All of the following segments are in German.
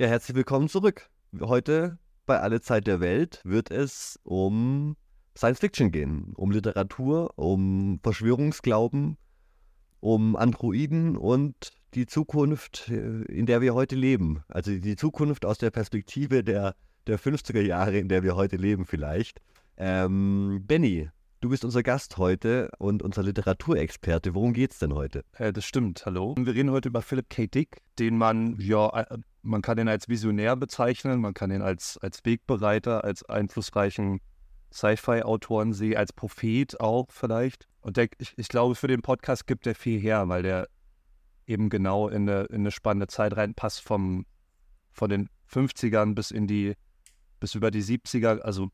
Ja, herzlich willkommen zurück. Heute bei Alle Zeit der Welt wird es um Science Fiction gehen, um Literatur, um Verschwörungsglauben, um Androiden und die Zukunft, äh, in der wir heute leben. Also die Zukunft aus der Perspektive der, der 50er Jahre, in der wir heute leben vielleicht. Ähm, Benny, du bist unser Gast heute und unser Literaturexperte. Worum geht's denn heute? Äh, das stimmt, hallo. Wir reden heute über Philip K. Dick, den man, ja, äh, man kann ihn als Visionär bezeichnen, man kann ihn als, als Wegbereiter, als einflussreichen Sci-Fi-Autoren sehen, als Prophet auch vielleicht. Und der, ich, ich glaube, für den Podcast gibt er viel her, weil der eben genau in eine, in eine spannende Zeit reinpasst, vom, von den 50ern bis in die, bis über die 70er, also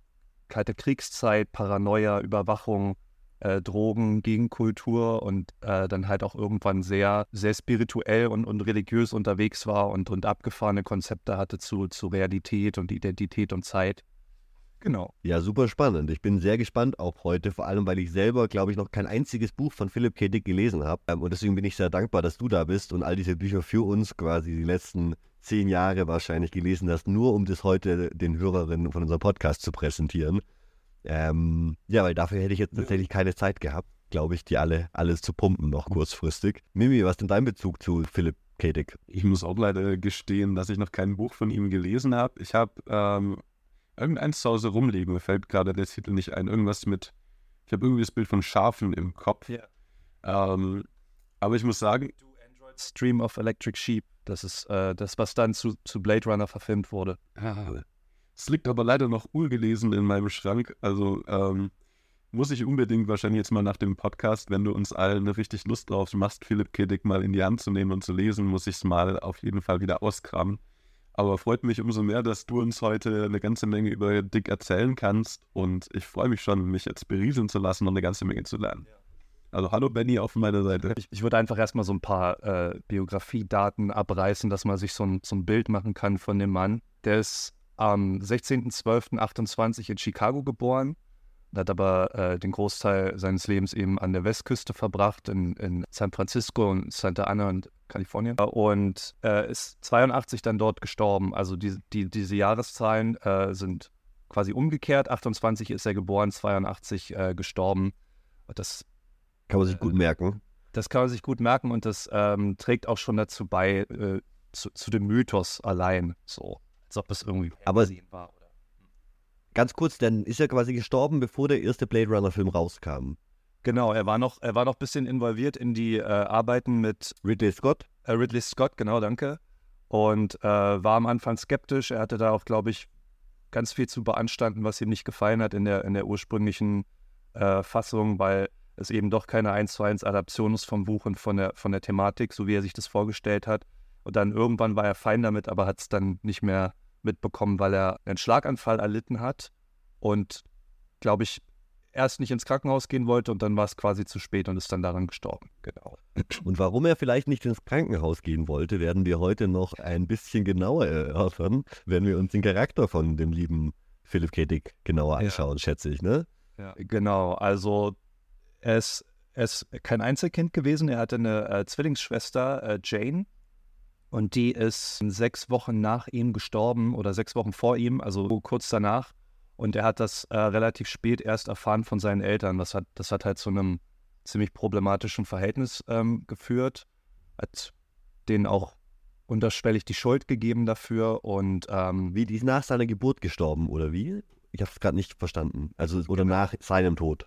kalte Kriegszeit, Paranoia, Überwachung, äh, Drogen, Gegenkultur und äh, dann halt auch irgendwann sehr, sehr spirituell und, und religiös unterwegs war und, und abgefahrene Konzepte hatte zu, zu Realität und Identität und Zeit. Genau. Ja, super spannend. Ich bin sehr gespannt auch heute, vor allem weil ich selber, glaube ich, noch kein einziges Buch von Philipp K. Dick gelesen habe. Ähm, und deswegen bin ich sehr dankbar, dass du da bist und all diese Bücher für uns quasi die letzten zehn Jahre wahrscheinlich gelesen hast, nur um das heute den Hörerinnen von unserem Podcast zu präsentieren. Ähm, ja, weil dafür hätte ich jetzt tatsächlich keine Zeit gehabt, glaube ich, die alle alles zu pumpen noch kurzfristig. Mimi, was ist denn dein Bezug zu Philipp K. Dick? Ich muss auch leider gestehen, dass ich noch kein Buch von ihm gelesen habe. Ich habe ähm, irgendeins zu Hause rumliegen, mir fällt gerade der Titel nicht ein. Irgendwas mit, ich habe irgendwie das Bild von Schafen im Kopf. Ja. Ähm, aber ich muss sagen, Stream of Electric Sheep, das ist äh, das, was dann zu, zu Blade Runner verfilmt wurde. Es liegt aber leider noch ungelesen in meinem Schrank. Also ähm, muss ich unbedingt wahrscheinlich jetzt mal nach dem Podcast, wenn du uns allen richtig Lust drauf machst, Philipp K. Mal in die Hand zu nehmen und zu lesen, muss ich es mal auf jeden Fall wieder auskramen. Aber freut mich umso mehr, dass du uns heute eine ganze Menge über Dick erzählen kannst. Und ich freue mich schon, mich jetzt berieseln zu lassen und eine ganze Menge zu lernen. Also hallo Benny auf meiner Seite. Ich, ich würde einfach erstmal so ein paar äh, Biografiedaten abreißen, dass man sich so ein, so ein Bild machen kann von dem Mann. Der ist am 16.12.28 in Chicago geboren, hat aber äh, den Großteil seines Lebens eben an der Westküste verbracht, in, in San Francisco und Santa Ana und Kalifornien. Und äh, ist 82 dann dort gestorben. Also die, die, diese Jahreszahlen äh, sind quasi umgekehrt. 28 ist er geboren, 82 äh, gestorben. Das kann man sich gut merken. Das kann man sich gut merken und das ähm, trägt auch schon dazu bei, äh, zu, zu, dem Mythos allein. So, als ob es irgendwie Aber war. Oder? Ganz kurz, dann ist er quasi gestorben, bevor der erste Blade Runner-Film rauskam. Genau, er war noch, er war noch ein bisschen involviert in die äh, Arbeiten mit Ridley Scott. Äh, Ridley Scott, genau, danke. Und äh, war am Anfang skeptisch. Er hatte da auch, glaube ich, ganz viel zu beanstanden, was ihm nicht gefallen hat in der, in der ursprünglichen äh, Fassung, weil es eben doch keine 1 zu 1 Adaption ist vom Buch und von der, von der Thematik, so wie er sich das vorgestellt hat. Und dann irgendwann war er fein damit, aber hat es dann nicht mehr mitbekommen, weil er einen Schlaganfall erlitten hat und, glaube ich, erst nicht ins Krankenhaus gehen wollte und dann war es quasi zu spät und ist dann daran gestorben. Genau. Und warum er vielleicht nicht ins Krankenhaus gehen wollte, werden wir heute noch ein bisschen genauer erörtern, wenn wir uns den Charakter von dem lieben Philipp K. Dick genauer anschauen, ja. schätze ich, ne? Ja, genau. Also er ist, er ist kein Einzelkind gewesen. Er hatte eine äh, Zwillingsschwester, äh, Jane. Und die ist sechs Wochen nach ihm gestorben oder sechs Wochen vor ihm, also kurz danach. Und er hat das äh, relativ spät erst erfahren von seinen Eltern. Das hat, das hat halt zu einem ziemlich problematischen Verhältnis ähm, geführt. Hat denen auch unterschwellig die Schuld gegeben dafür. Und ähm, wie die ist nach seiner Geburt gestorben, oder wie? Ich habe es gerade nicht verstanden. Also oder genau. nach seinem Tod.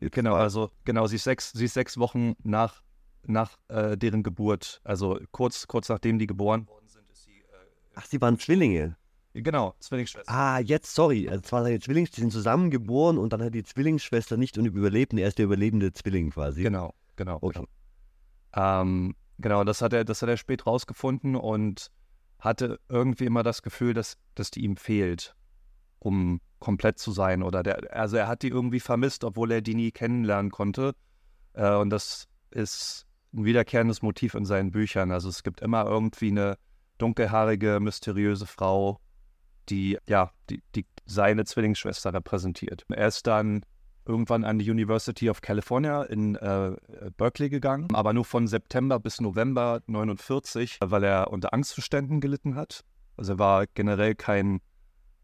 Genau, also genau, sie ist sechs, sie ist sechs Wochen nach, nach äh, deren Geburt. Also kurz, kurz nachdem die geboren worden sind, ist sie. Äh, Ach, sie waren Zwillinge. Genau, Zwillingsschwester. Ah, jetzt, sorry. Also zwar seine Zwillingsschwester, die sind zusammen geboren und dann hat die Zwillingsschwester nicht überlebt und er ist der überlebende Zwilling quasi. Genau, genau. Okay. Genau, ähm, genau das, hat er, das hat er spät rausgefunden und hatte irgendwie immer das Gefühl, dass, dass die ihm fehlt, um komplett zu sein. Oder der, also er hat die irgendwie vermisst, obwohl er die nie kennenlernen konnte. Äh, und das ist ein wiederkehrendes Motiv in seinen Büchern. Also es gibt immer irgendwie eine dunkelhaarige, mysteriöse Frau, die ja, die, die seine Zwillingsschwester repräsentiert. Er ist dann irgendwann an die University of California in äh, Berkeley gegangen, aber nur von September bis November 49, weil er unter Angstzuständen gelitten hat. Also er war generell kein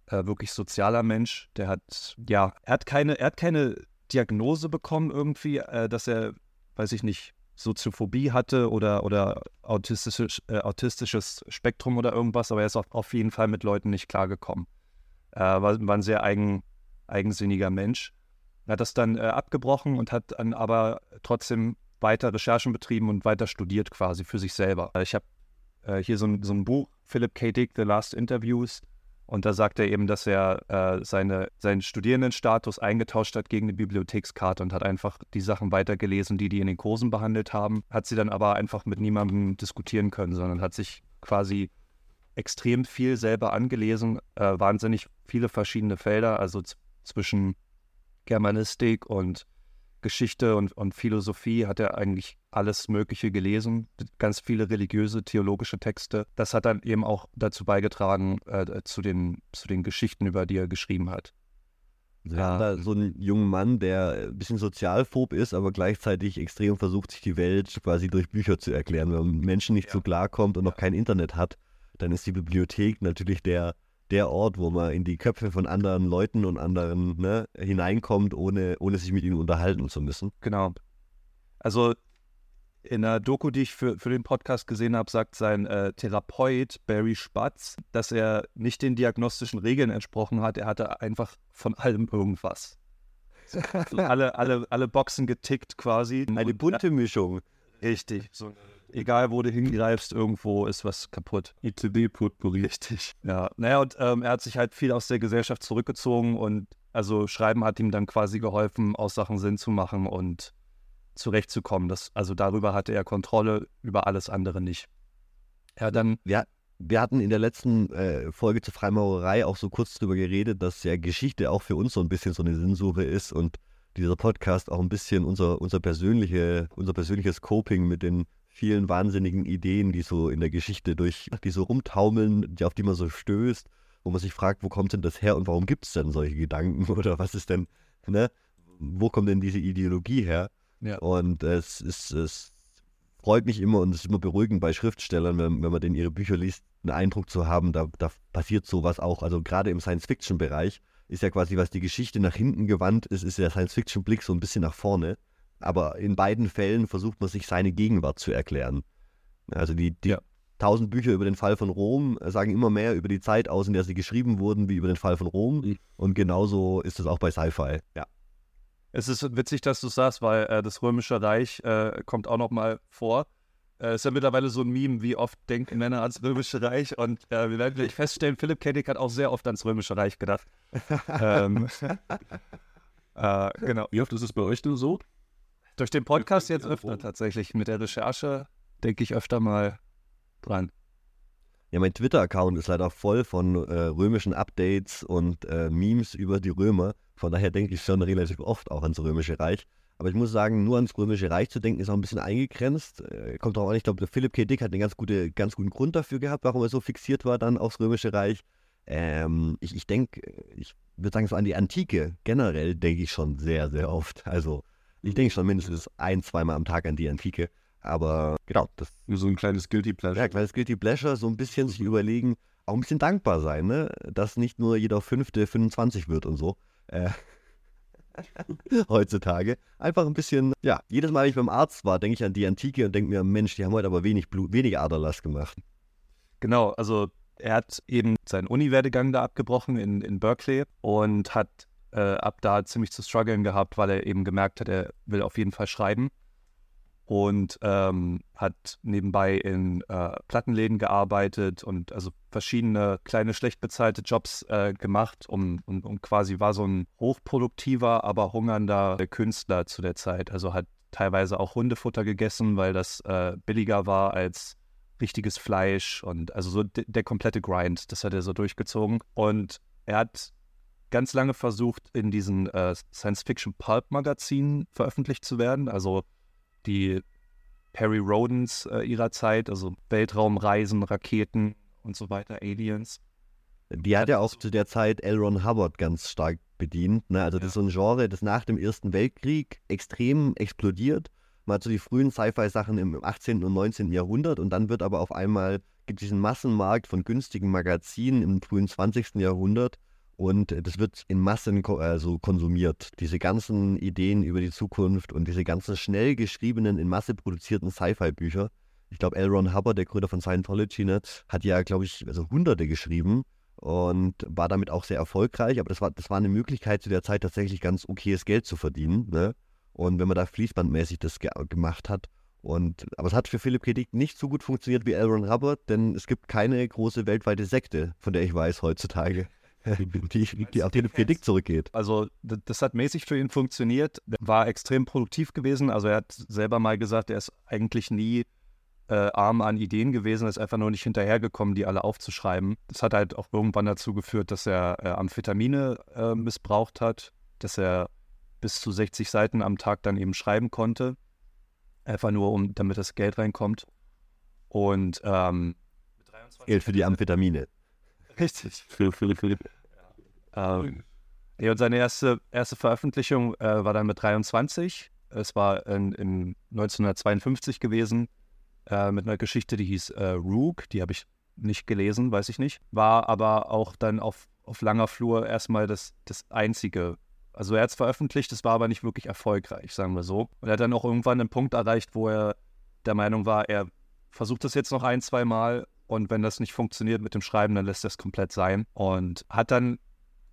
äh, wirklich sozialer Mensch. Der hat, ja, er hat keine, er hat keine Diagnose bekommen irgendwie, äh, dass er, weiß ich nicht, Soziophobie hatte oder, oder autistisches, äh, autistisches Spektrum oder irgendwas, aber er ist auf, auf jeden Fall mit Leuten nicht klargekommen. Äh, war, war ein sehr eigen, eigensinniger Mensch. Er hat das dann äh, abgebrochen und hat dann aber trotzdem weiter Recherchen betrieben und weiter studiert quasi für sich selber. Ich habe äh, hier so ein, so ein Buch, Philip K. Dick, The Last Interviews, und da sagt er eben, dass er äh, seine, seinen Studierendenstatus eingetauscht hat gegen eine Bibliothekskarte und hat einfach die Sachen weitergelesen, die die in den Kursen behandelt haben, hat sie dann aber einfach mit niemandem diskutieren können, sondern hat sich quasi extrem viel selber angelesen, äh, wahnsinnig viele verschiedene Felder, also zwischen Germanistik und Geschichte und, und Philosophie hat er eigentlich alles Mögliche gelesen, ganz viele religiöse, theologische Texte. Das hat dann eben auch dazu beigetragen, äh, zu, den, zu den Geschichten, über die er geschrieben hat. Ja. Da so einen jungen Mann, der ein bisschen sozialphob ist, aber gleichzeitig extrem versucht, sich die Welt quasi durch Bücher zu erklären. Wenn man Menschen nicht ja. so klarkommt und noch kein Internet hat, dann ist die Bibliothek natürlich der der Ort, wo man in die Köpfe von anderen Leuten und anderen ne, hineinkommt, ohne, ohne sich mit ihnen unterhalten zu müssen. Genau. Also in der Doku, die ich für, für den Podcast gesehen habe, sagt sein äh, Therapeut Barry Spatz, dass er nicht den diagnostischen Regeln entsprochen hat. Er hatte einfach von allem irgendwas. alle, alle, alle Boxen getickt quasi. Eine bunte Mischung. Richtig. So egal wo du hingreifst, irgendwo ist was kaputt. ICD-Potpourri. Richtig. Ja, naja, und ähm, er hat sich halt viel aus der Gesellschaft zurückgezogen und also Schreiben hat ihm dann quasi geholfen, aus Sachen Sinn zu machen und zurechtzukommen. Das, also darüber hatte er Kontrolle, über alles andere nicht. Ja, dann. Ja, wir hatten in der letzten äh, Folge zur Freimaurerei auch so kurz drüber geredet, dass ja Geschichte auch für uns so ein bisschen so eine Sinnsuche ist und dieser Podcast auch ein bisschen unser, unser, persönliche, unser persönliches Coping mit den vielen wahnsinnigen Ideen, die so in der Geschichte durch, die so rumtaumeln, die, auf die man so stößt, wo man sich fragt, wo kommt denn das her und warum gibt es denn solche Gedanken oder was ist denn, ne? Wo kommt denn diese Ideologie her? Ja. Und es ist, es freut mich immer und es ist immer beruhigend bei Schriftstellern, wenn, wenn man denn ihre Bücher liest, einen Eindruck zu haben, da, da passiert sowas auch. Also gerade im Science-Fiction-Bereich ist ja quasi, was die Geschichte nach hinten gewandt ist, ist der Science-Fiction-Blick so ein bisschen nach vorne. Aber in beiden Fällen versucht man sich seine Gegenwart zu erklären. Also die, die ja. tausend Bücher über den Fall von Rom sagen immer mehr über die Zeit aus, in der sie geschrieben wurden, wie über den Fall von Rom. Mhm. Und genauso ist es auch bei Sci-Fi. Ja. Es ist witzig, dass du sagst, weil äh, das Römische Reich äh, kommt auch noch mal vor. Es äh, ist ja mittlerweile so ein Meme, wie oft denken Männer ans Römische Reich. Und äh, wir werden gleich feststellen, Philipp Kennig hat auch sehr oft ans Römische Reich gedacht. ähm, äh, genau. Wie oft ist es bei euch denn so? Durch den Podcast jetzt öfter tatsächlich. Mit der Recherche denke ich öfter mal dran. Ja, mein Twitter-Account ist leider voll von äh, römischen Updates und äh, Memes über die Römer. Von daher denke ich schon relativ oft auch ans Römische Reich. Aber ich muss sagen, nur ans Römische Reich zu denken, ist auch ein bisschen eingegrenzt. Äh, kommt auch an, ich glaube, Philipp K. Dick hat einen ganz, gute, ganz guten Grund dafür gehabt, warum er so fixiert war dann aufs Römische Reich. Ähm, ich ich denke, ich würde sagen, so an die Antike generell denke ich schon sehr, sehr oft. Also ich denke schon mindestens ein, zweimal am Tag an die Antike. Aber genau, das. So ein kleines Guilty Pleasure. Ja, ein kleines Guilty Pleasure, so ein bisschen sich überlegen, auch ein bisschen dankbar sein, ne? Dass nicht nur jeder Fünfte 25 wird und so. Äh, heutzutage. Einfach ein bisschen, ja, jedes Mal, wenn ich beim Arzt war, denke ich an die Antike und denke mir, Mensch, die haben heute aber wenig Blut, wenig Aderlass gemacht. Genau, also er hat eben seinen Uni-Werdegang da abgebrochen in, in Berkeley und hat äh, ab da ziemlich zu strugglen gehabt, weil er eben gemerkt hat, er will auf jeden Fall schreiben. Und ähm, hat nebenbei in äh, Plattenläden gearbeitet und also verschiedene kleine, schlecht bezahlte Jobs äh, gemacht um, und, und quasi war so ein hochproduktiver, aber hungernder Künstler zu der Zeit. Also hat teilweise auch Hundefutter gegessen, weil das äh, billiger war als richtiges Fleisch und also so der komplette Grind, das hat er so durchgezogen. Und er hat ganz lange versucht, in diesen äh, Science-Fiction-Pulp-Magazinen veröffentlicht zu werden. Also die Perry Rodens äh, ihrer Zeit, also Weltraumreisen, Raketen und so weiter, Aliens. Die hat ja auch zu der Zeit L. Ron Hubbard ganz stark bedient. Ne? Also ja. das ist so ein Genre, das nach dem Ersten Weltkrieg extrem explodiert. Man hat so die frühen Sci-Fi-Sachen im 18. und 19. Jahrhundert und dann wird aber auf einmal gibt diesen Massenmarkt von günstigen Magazinen im frühen 20. Jahrhundert und das wird in Massen also konsumiert. Diese ganzen Ideen über die Zukunft und diese ganzen schnell geschriebenen, in Masse produzierten Sci-Fi-Bücher. Ich glaube, L. Ron Hubbard, der Gründer von Scientology, ne, hat ja, glaube ich, also Hunderte geschrieben und war damit auch sehr erfolgreich. Aber das war, das war eine Möglichkeit zu der Zeit tatsächlich ganz okayes Geld zu verdienen. Ne? Und wenn man da fließbandmäßig das ge gemacht hat. Und, aber es hat für Philipp K. Dick nicht so gut funktioniert wie Aaron Hubbard, denn es gibt keine große weltweite Sekte, von der ich weiß heutzutage, die, die auf Philipp K. Dick zurückgeht. Also das hat mäßig für ihn funktioniert, war extrem produktiv gewesen. Also er hat selber mal gesagt, er ist eigentlich nie äh, arm an Ideen gewesen, ist einfach nur nicht hinterhergekommen, die alle aufzuschreiben. Das hat halt auch irgendwann dazu geführt, dass er äh, Amphetamine äh, missbraucht hat, dass er bis zu 60 Seiten am Tag dann eben schreiben konnte. Einfach nur, um, damit das Geld reinkommt. Und ähm, Geld für die Amphetamine. Richtig. Philipp, Philipp, Philipp. Ja. Ähm, ja, und seine erste, erste Veröffentlichung äh, war dann mit 23. Es war in, in 1952 gewesen äh, mit einer Geschichte, die hieß äh, Rook. Die habe ich nicht gelesen, weiß ich nicht. War aber auch dann auf, auf langer Flur erstmal das, das einzige. Also er hat es veröffentlicht, es war aber nicht wirklich erfolgreich, sagen wir so. Und er hat dann auch irgendwann einen Punkt erreicht, wo er der Meinung war, er versucht das jetzt noch ein, zwei Mal und wenn das nicht funktioniert mit dem Schreiben, dann lässt er es komplett sein. Und hat dann,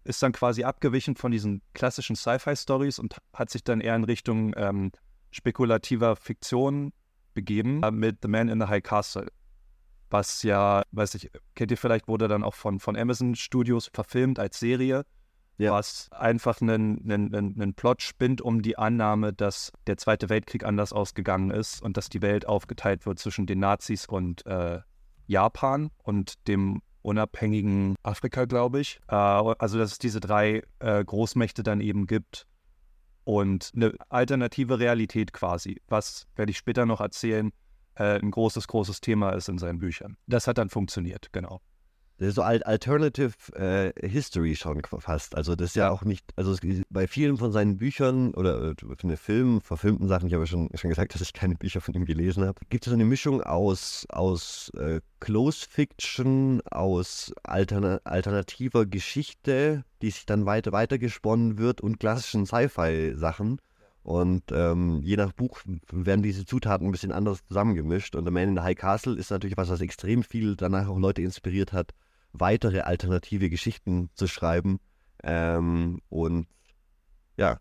ist dann quasi abgewichen von diesen klassischen Sci-Fi-Stories und hat sich dann eher in Richtung ähm, spekulativer Fiktion begeben äh, mit The Man in the High Castle. Was ja, weiß ich, kennt ihr vielleicht, wurde dann auch von, von Amazon Studios verfilmt als Serie. Ja. Was einfach einen, einen, einen Plot spinnt um die Annahme, dass der Zweite Weltkrieg anders ausgegangen ist und dass die Welt aufgeteilt wird zwischen den Nazis und äh, Japan und dem unabhängigen Afrika, glaube ich. Äh, also, dass es diese drei äh, Großmächte dann eben gibt und eine alternative Realität quasi, was, werde ich später noch erzählen, äh, ein großes, großes Thema ist in seinen Büchern. Das hat dann funktioniert, genau. Ist so Alternative äh, History schon fast. Also das ist ja, auch nicht, also bei vielen von seinen Büchern oder äh, von den Filmen, verfilmten Sachen, ich habe ja schon, schon gesagt, dass ich keine Bücher von ihm gelesen habe, gibt es so eine Mischung aus, aus äh, Close Fiction, aus alterna alternativer Geschichte, die sich dann weiter weitergesponnen wird und klassischen Sci-Fi-Sachen. Und ähm, je nach Buch werden diese Zutaten ein bisschen anders zusammengemischt. Und The Man in the High Castle ist natürlich was, was extrem viel danach auch Leute inspiriert hat, weitere alternative Geschichten zu schreiben. Ähm, und ja,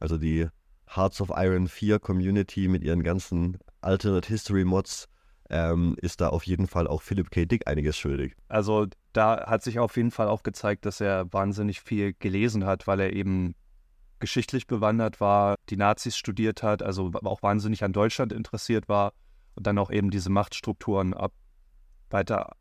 also die Hearts of Iron 4 Community mit ihren ganzen Alternate History Mods ähm, ist da auf jeden Fall auch Philip K. Dick einiges schuldig. Also da hat sich auf jeden Fall auch gezeigt, dass er wahnsinnig viel gelesen hat, weil er eben geschichtlich bewandert war, die Nazis studiert hat, also auch wahnsinnig an Deutschland interessiert war und dann auch eben diese Machtstrukturen ab, weiter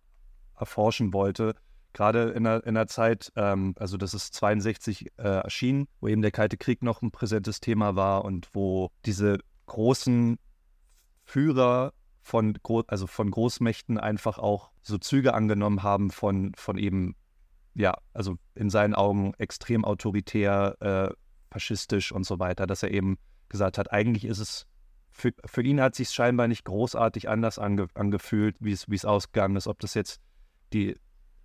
erforschen wollte. Gerade in der, in der Zeit, ähm, also das ist 62 äh, erschienen, wo eben der Kalte Krieg noch ein präsentes Thema war und wo diese großen Führer von, also von Großmächten einfach auch so Züge angenommen haben von, von eben, ja, also in seinen Augen extrem autoritär, äh, faschistisch und so weiter, dass er eben gesagt hat, eigentlich ist es, für, für ihn hat sich scheinbar nicht großartig anders ange, angefühlt, wie es ausgegangen ist, ob das jetzt die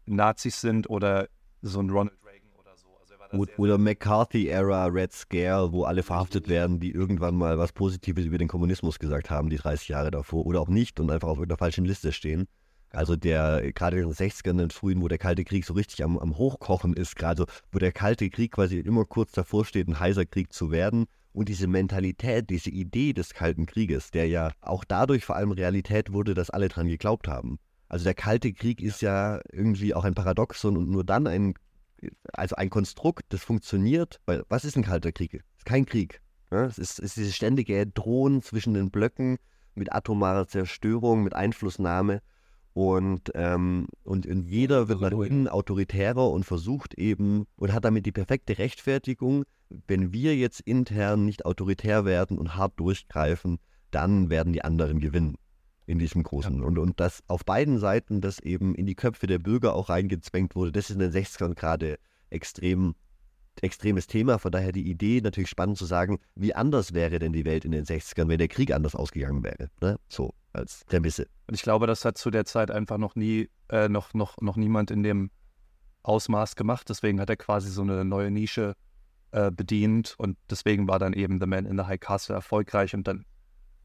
Nazis sind oder so ein Ronald Reagan oder so. Also oder McCarthy-Era Red Scare, wo alle verhaftet werden, die irgendwann mal was Positives über den Kommunismus gesagt haben, die 30 Jahre davor, oder auch nicht und einfach auf irgendeiner falschen Liste stehen. Also der, gerade in den 60ern, den frühen, wo der Kalte Krieg so richtig am, am Hochkochen ist, gerade wo der Kalte Krieg quasi immer kurz davor steht, ein heißer Krieg zu werden. Und diese Mentalität, diese Idee des Kalten Krieges, der ja auch dadurch vor allem Realität wurde, dass alle dran geglaubt haben. Also der Kalte Krieg ist ja irgendwie auch ein Paradoxon und nur dann ein, also ein Konstrukt, das funktioniert. Weil was ist ein Kalter Krieg? Es ist kein Krieg. Ja? Es, ist, es ist dieses ständige Drohen zwischen den Blöcken mit atomarer Zerstörung, mit Einflussnahme. Und, ähm, und, und jeder wird nach innen autoritärer und versucht eben und hat damit die perfekte Rechtfertigung, wenn wir jetzt intern nicht autoritär werden und hart durchgreifen, dann werden die anderen gewinnen in diesem großen. Ja. Und, und das auf beiden Seiten, das eben in die Köpfe der Bürger auch reingezwängt wurde, das ist in den 60ern gerade extrem extremes Thema. Von daher die Idee natürlich spannend zu sagen, wie anders wäre denn die Welt in den 60ern, wenn der Krieg anders ausgegangen wäre. Ne? So. als Prämisse. Und ich glaube, das hat zu der Zeit einfach noch nie, äh, noch, noch, noch niemand in dem Ausmaß gemacht. Deswegen hat er quasi so eine neue Nische äh, bedient und deswegen war dann eben The Man in the High Castle erfolgreich und dann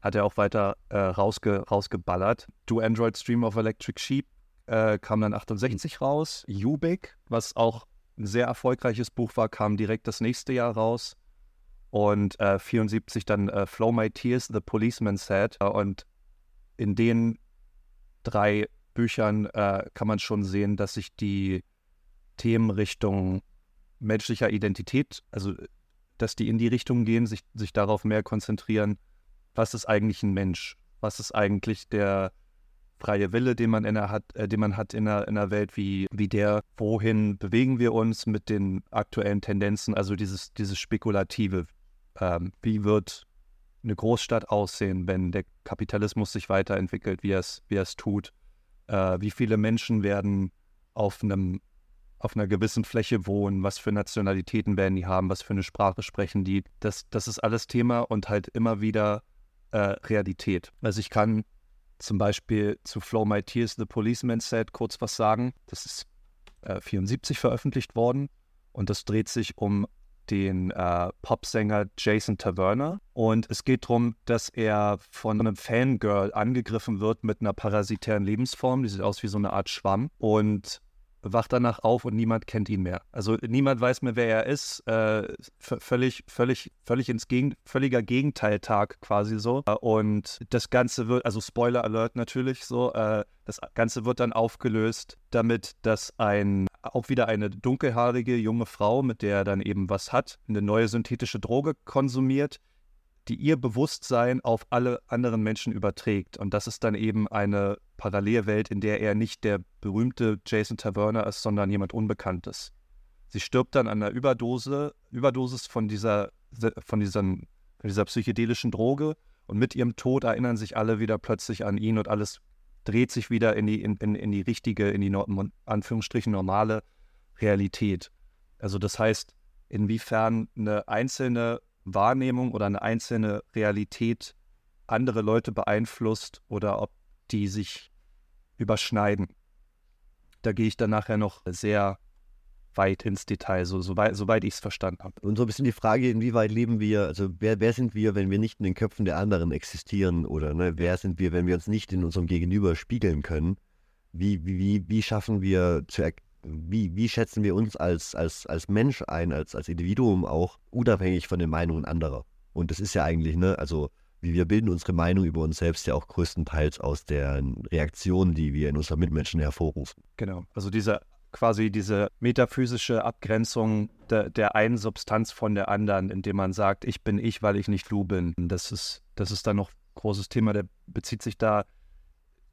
hat er auch weiter äh, rausge, rausgeballert. Do Android Stream of Electric Sheep äh, kam dann 68 raus. Ubik, was auch ein sehr erfolgreiches Buch war, kam direkt das nächste Jahr raus. Und äh, 74 dann äh, Flow My Tears, The Policeman Said. Und in den drei Büchern äh, kann man schon sehen, dass sich die Themen Richtung menschlicher Identität, also dass die in die Richtung gehen, sich, sich darauf mehr konzentrieren, was ist eigentlich ein Mensch? Was ist eigentlich der freie Wille, den man, in hat, äh, den man hat in der, in der Welt, wie, wie der, wohin bewegen wir uns mit den aktuellen Tendenzen, also dieses, dieses Spekulative. Ähm, wie wird eine Großstadt aussehen, wenn der Kapitalismus sich weiterentwickelt, wie er es, wie er es tut? Äh, wie viele Menschen werden auf einem auf einer gewissen Fläche wohnen, was für Nationalitäten werden die haben, was für eine Sprache sprechen die. Das, das ist alles Thema und halt immer wieder äh, Realität. Also ich kann zum Beispiel zu Flow My Tears, The Policeman Said kurz was sagen. Das ist äh, 74 veröffentlicht worden und das dreht sich um den äh, Popsänger Jason Taverner. Und es geht darum, dass er von einem Fangirl angegriffen wird mit einer parasitären Lebensform. Die sieht aus wie so eine Art Schwamm. Und wacht danach auf und niemand kennt ihn mehr. Also niemand weiß mehr, wer er ist. Äh, völlig, völlig, völlig ins Gegen völliger Gegenteiltag quasi so. Und das Ganze wird, also Spoiler Alert natürlich so, äh, das Ganze wird dann aufgelöst, damit dass ein auch wieder eine dunkelhaarige junge Frau, mit der er dann eben was hat, eine neue synthetische Droge konsumiert, die ihr Bewusstsein auf alle anderen Menschen überträgt. Und das ist dann eben eine Parallelwelt, in der er nicht der berühmte Jason Taverner ist, sondern jemand Unbekanntes. Sie stirbt dann an einer Überdose, Überdosis von dieser, von, diesen, von dieser psychedelischen Droge und mit ihrem Tod erinnern sich alle wieder plötzlich an ihn und alles dreht sich wieder in die, in, in, in die richtige, in die in Anführungsstrichen normale Realität. Also das heißt, inwiefern eine einzelne Wahrnehmung oder eine einzelne Realität andere Leute beeinflusst oder ob die sich überschneiden. Da gehe ich dann nachher noch sehr weit ins Detail, so, soweit, soweit ich es verstanden habe. Und so ein bisschen die Frage, inwieweit leben wir, also wer, wer sind wir, wenn wir nicht in den Köpfen der anderen existieren oder ne, wer sind wir, wenn wir uns nicht in unserem Gegenüber spiegeln können? Wie, wie, wie schaffen wir zu, wie, wie schätzen wir uns als, als, als Mensch ein, als, als Individuum auch, unabhängig von den Meinungen anderer? Und das ist ja eigentlich, ne, also wir bilden unsere Meinung über uns selbst ja auch größtenteils aus den Reaktionen, die wir in unseren Mitmenschen hervorrufen. Genau, also diese quasi diese metaphysische Abgrenzung de, der einen Substanz von der anderen, indem man sagt, ich bin ich, weil ich nicht du bin. Das ist, das ist dann noch ein großes Thema, der bezieht sich da,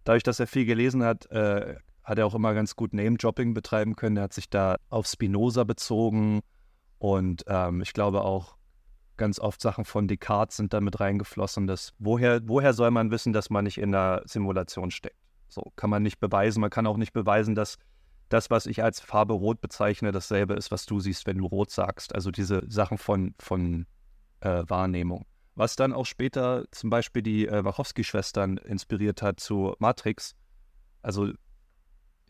dadurch, dass er viel gelesen hat, äh, hat er auch immer ganz gut Name-Dropping betreiben können. Er hat sich da auf Spinoza bezogen und ähm, ich glaube auch ganz oft Sachen von Descartes sind da mit reingeflossen. Dass, woher, woher soll man wissen, dass man nicht in einer Simulation steckt? So kann man nicht beweisen. Man kann auch nicht beweisen, dass das, was ich als Farbe rot bezeichne, dasselbe ist, was du siehst, wenn du rot sagst. Also diese Sachen von, von äh, Wahrnehmung. Was dann auch später zum Beispiel die äh, Wachowski-Schwestern inspiriert hat zu Matrix. Also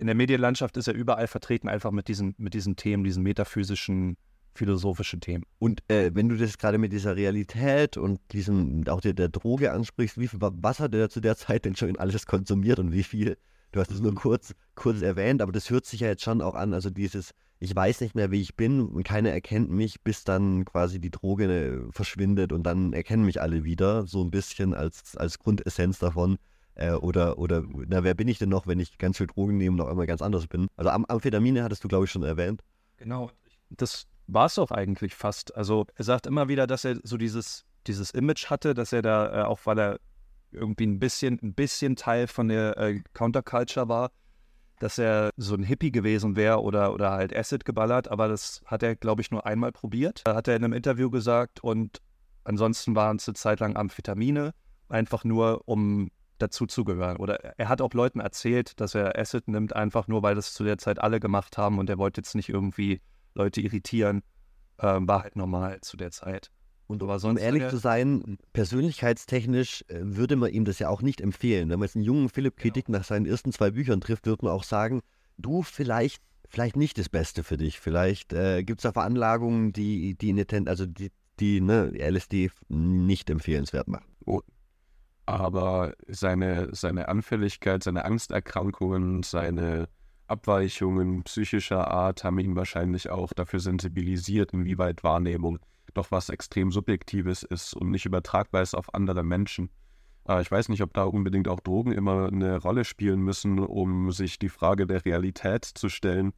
in der Medienlandschaft ist er überall vertreten, einfach mit diesen, mit diesen Themen, diesen metaphysischen, philosophischen Themen. Und äh, wenn du das gerade mit dieser Realität und diesem, auch der, der Droge ansprichst, wie viel, was hat er zu der Zeit denn schon alles konsumiert und wie viel? Du hast es nur kurz, kurz erwähnt, aber das hört sich ja jetzt schon auch an. Also dieses, ich weiß nicht mehr, wie ich bin und keiner erkennt mich, bis dann quasi die Droge verschwindet und dann erkennen mich alle wieder, so ein bisschen als, als Grundessenz davon. Äh, oder, oder, na, wer bin ich denn noch, wenn ich ganz viel Drogen nehme und auch immer ganz anders bin? Also Am Amphetamine hattest du, glaube ich, schon erwähnt. Genau, das war es auch eigentlich fast. Also er sagt immer wieder, dass er so dieses, dieses Image hatte, dass er da, äh, auch weil er irgendwie ein bisschen, ein bisschen Teil von der äh, Counterculture war, dass er so ein Hippie gewesen wäre oder, oder halt Acid geballert, aber das hat er, glaube ich, nur einmal probiert. Da hat er in einem Interview gesagt und ansonsten waren es eine Zeit lang Amphetamine, einfach nur um dazu zugehören. Oder er hat auch Leuten erzählt, dass er Acid nimmt, einfach nur, weil das zu der Zeit alle gemacht haben und er wollte jetzt nicht irgendwie Leute irritieren. Ähm, war halt normal zu der Zeit. Und Aber um sonst ehrlich hat er- zu sein, persönlichkeitstechnisch äh, würde man ihm das ja auch nicht empfehlen. Wenn man jetzt einen jungen Philipp K. Genau. Nach seinen ersten zwei Büchern trifft, würde man auch sagen, du vielleicht, vielleicht nicht das Beste für dich. Vielleicht äh, gibt es da Veranlagungen, die, die in der Ten also die, die ne, LSD nicht empfehlenswert machen. Aber seine, seine Anfälligkeit, seine Angsterkrankungen, seine Abweichungen psychischer Art haben ihn wahrscheinlich auch dafür sensibilisiert, inwieweit Wahrnehmung doch was extrem Subjektives ist und nicht übertragbar ist auf andere Menschen. Äh, Ich weiß nicht, ob da unbedingt auch Drogen immer eine Rolle spielen müssen, um sich die Frage der Realität zu stellen.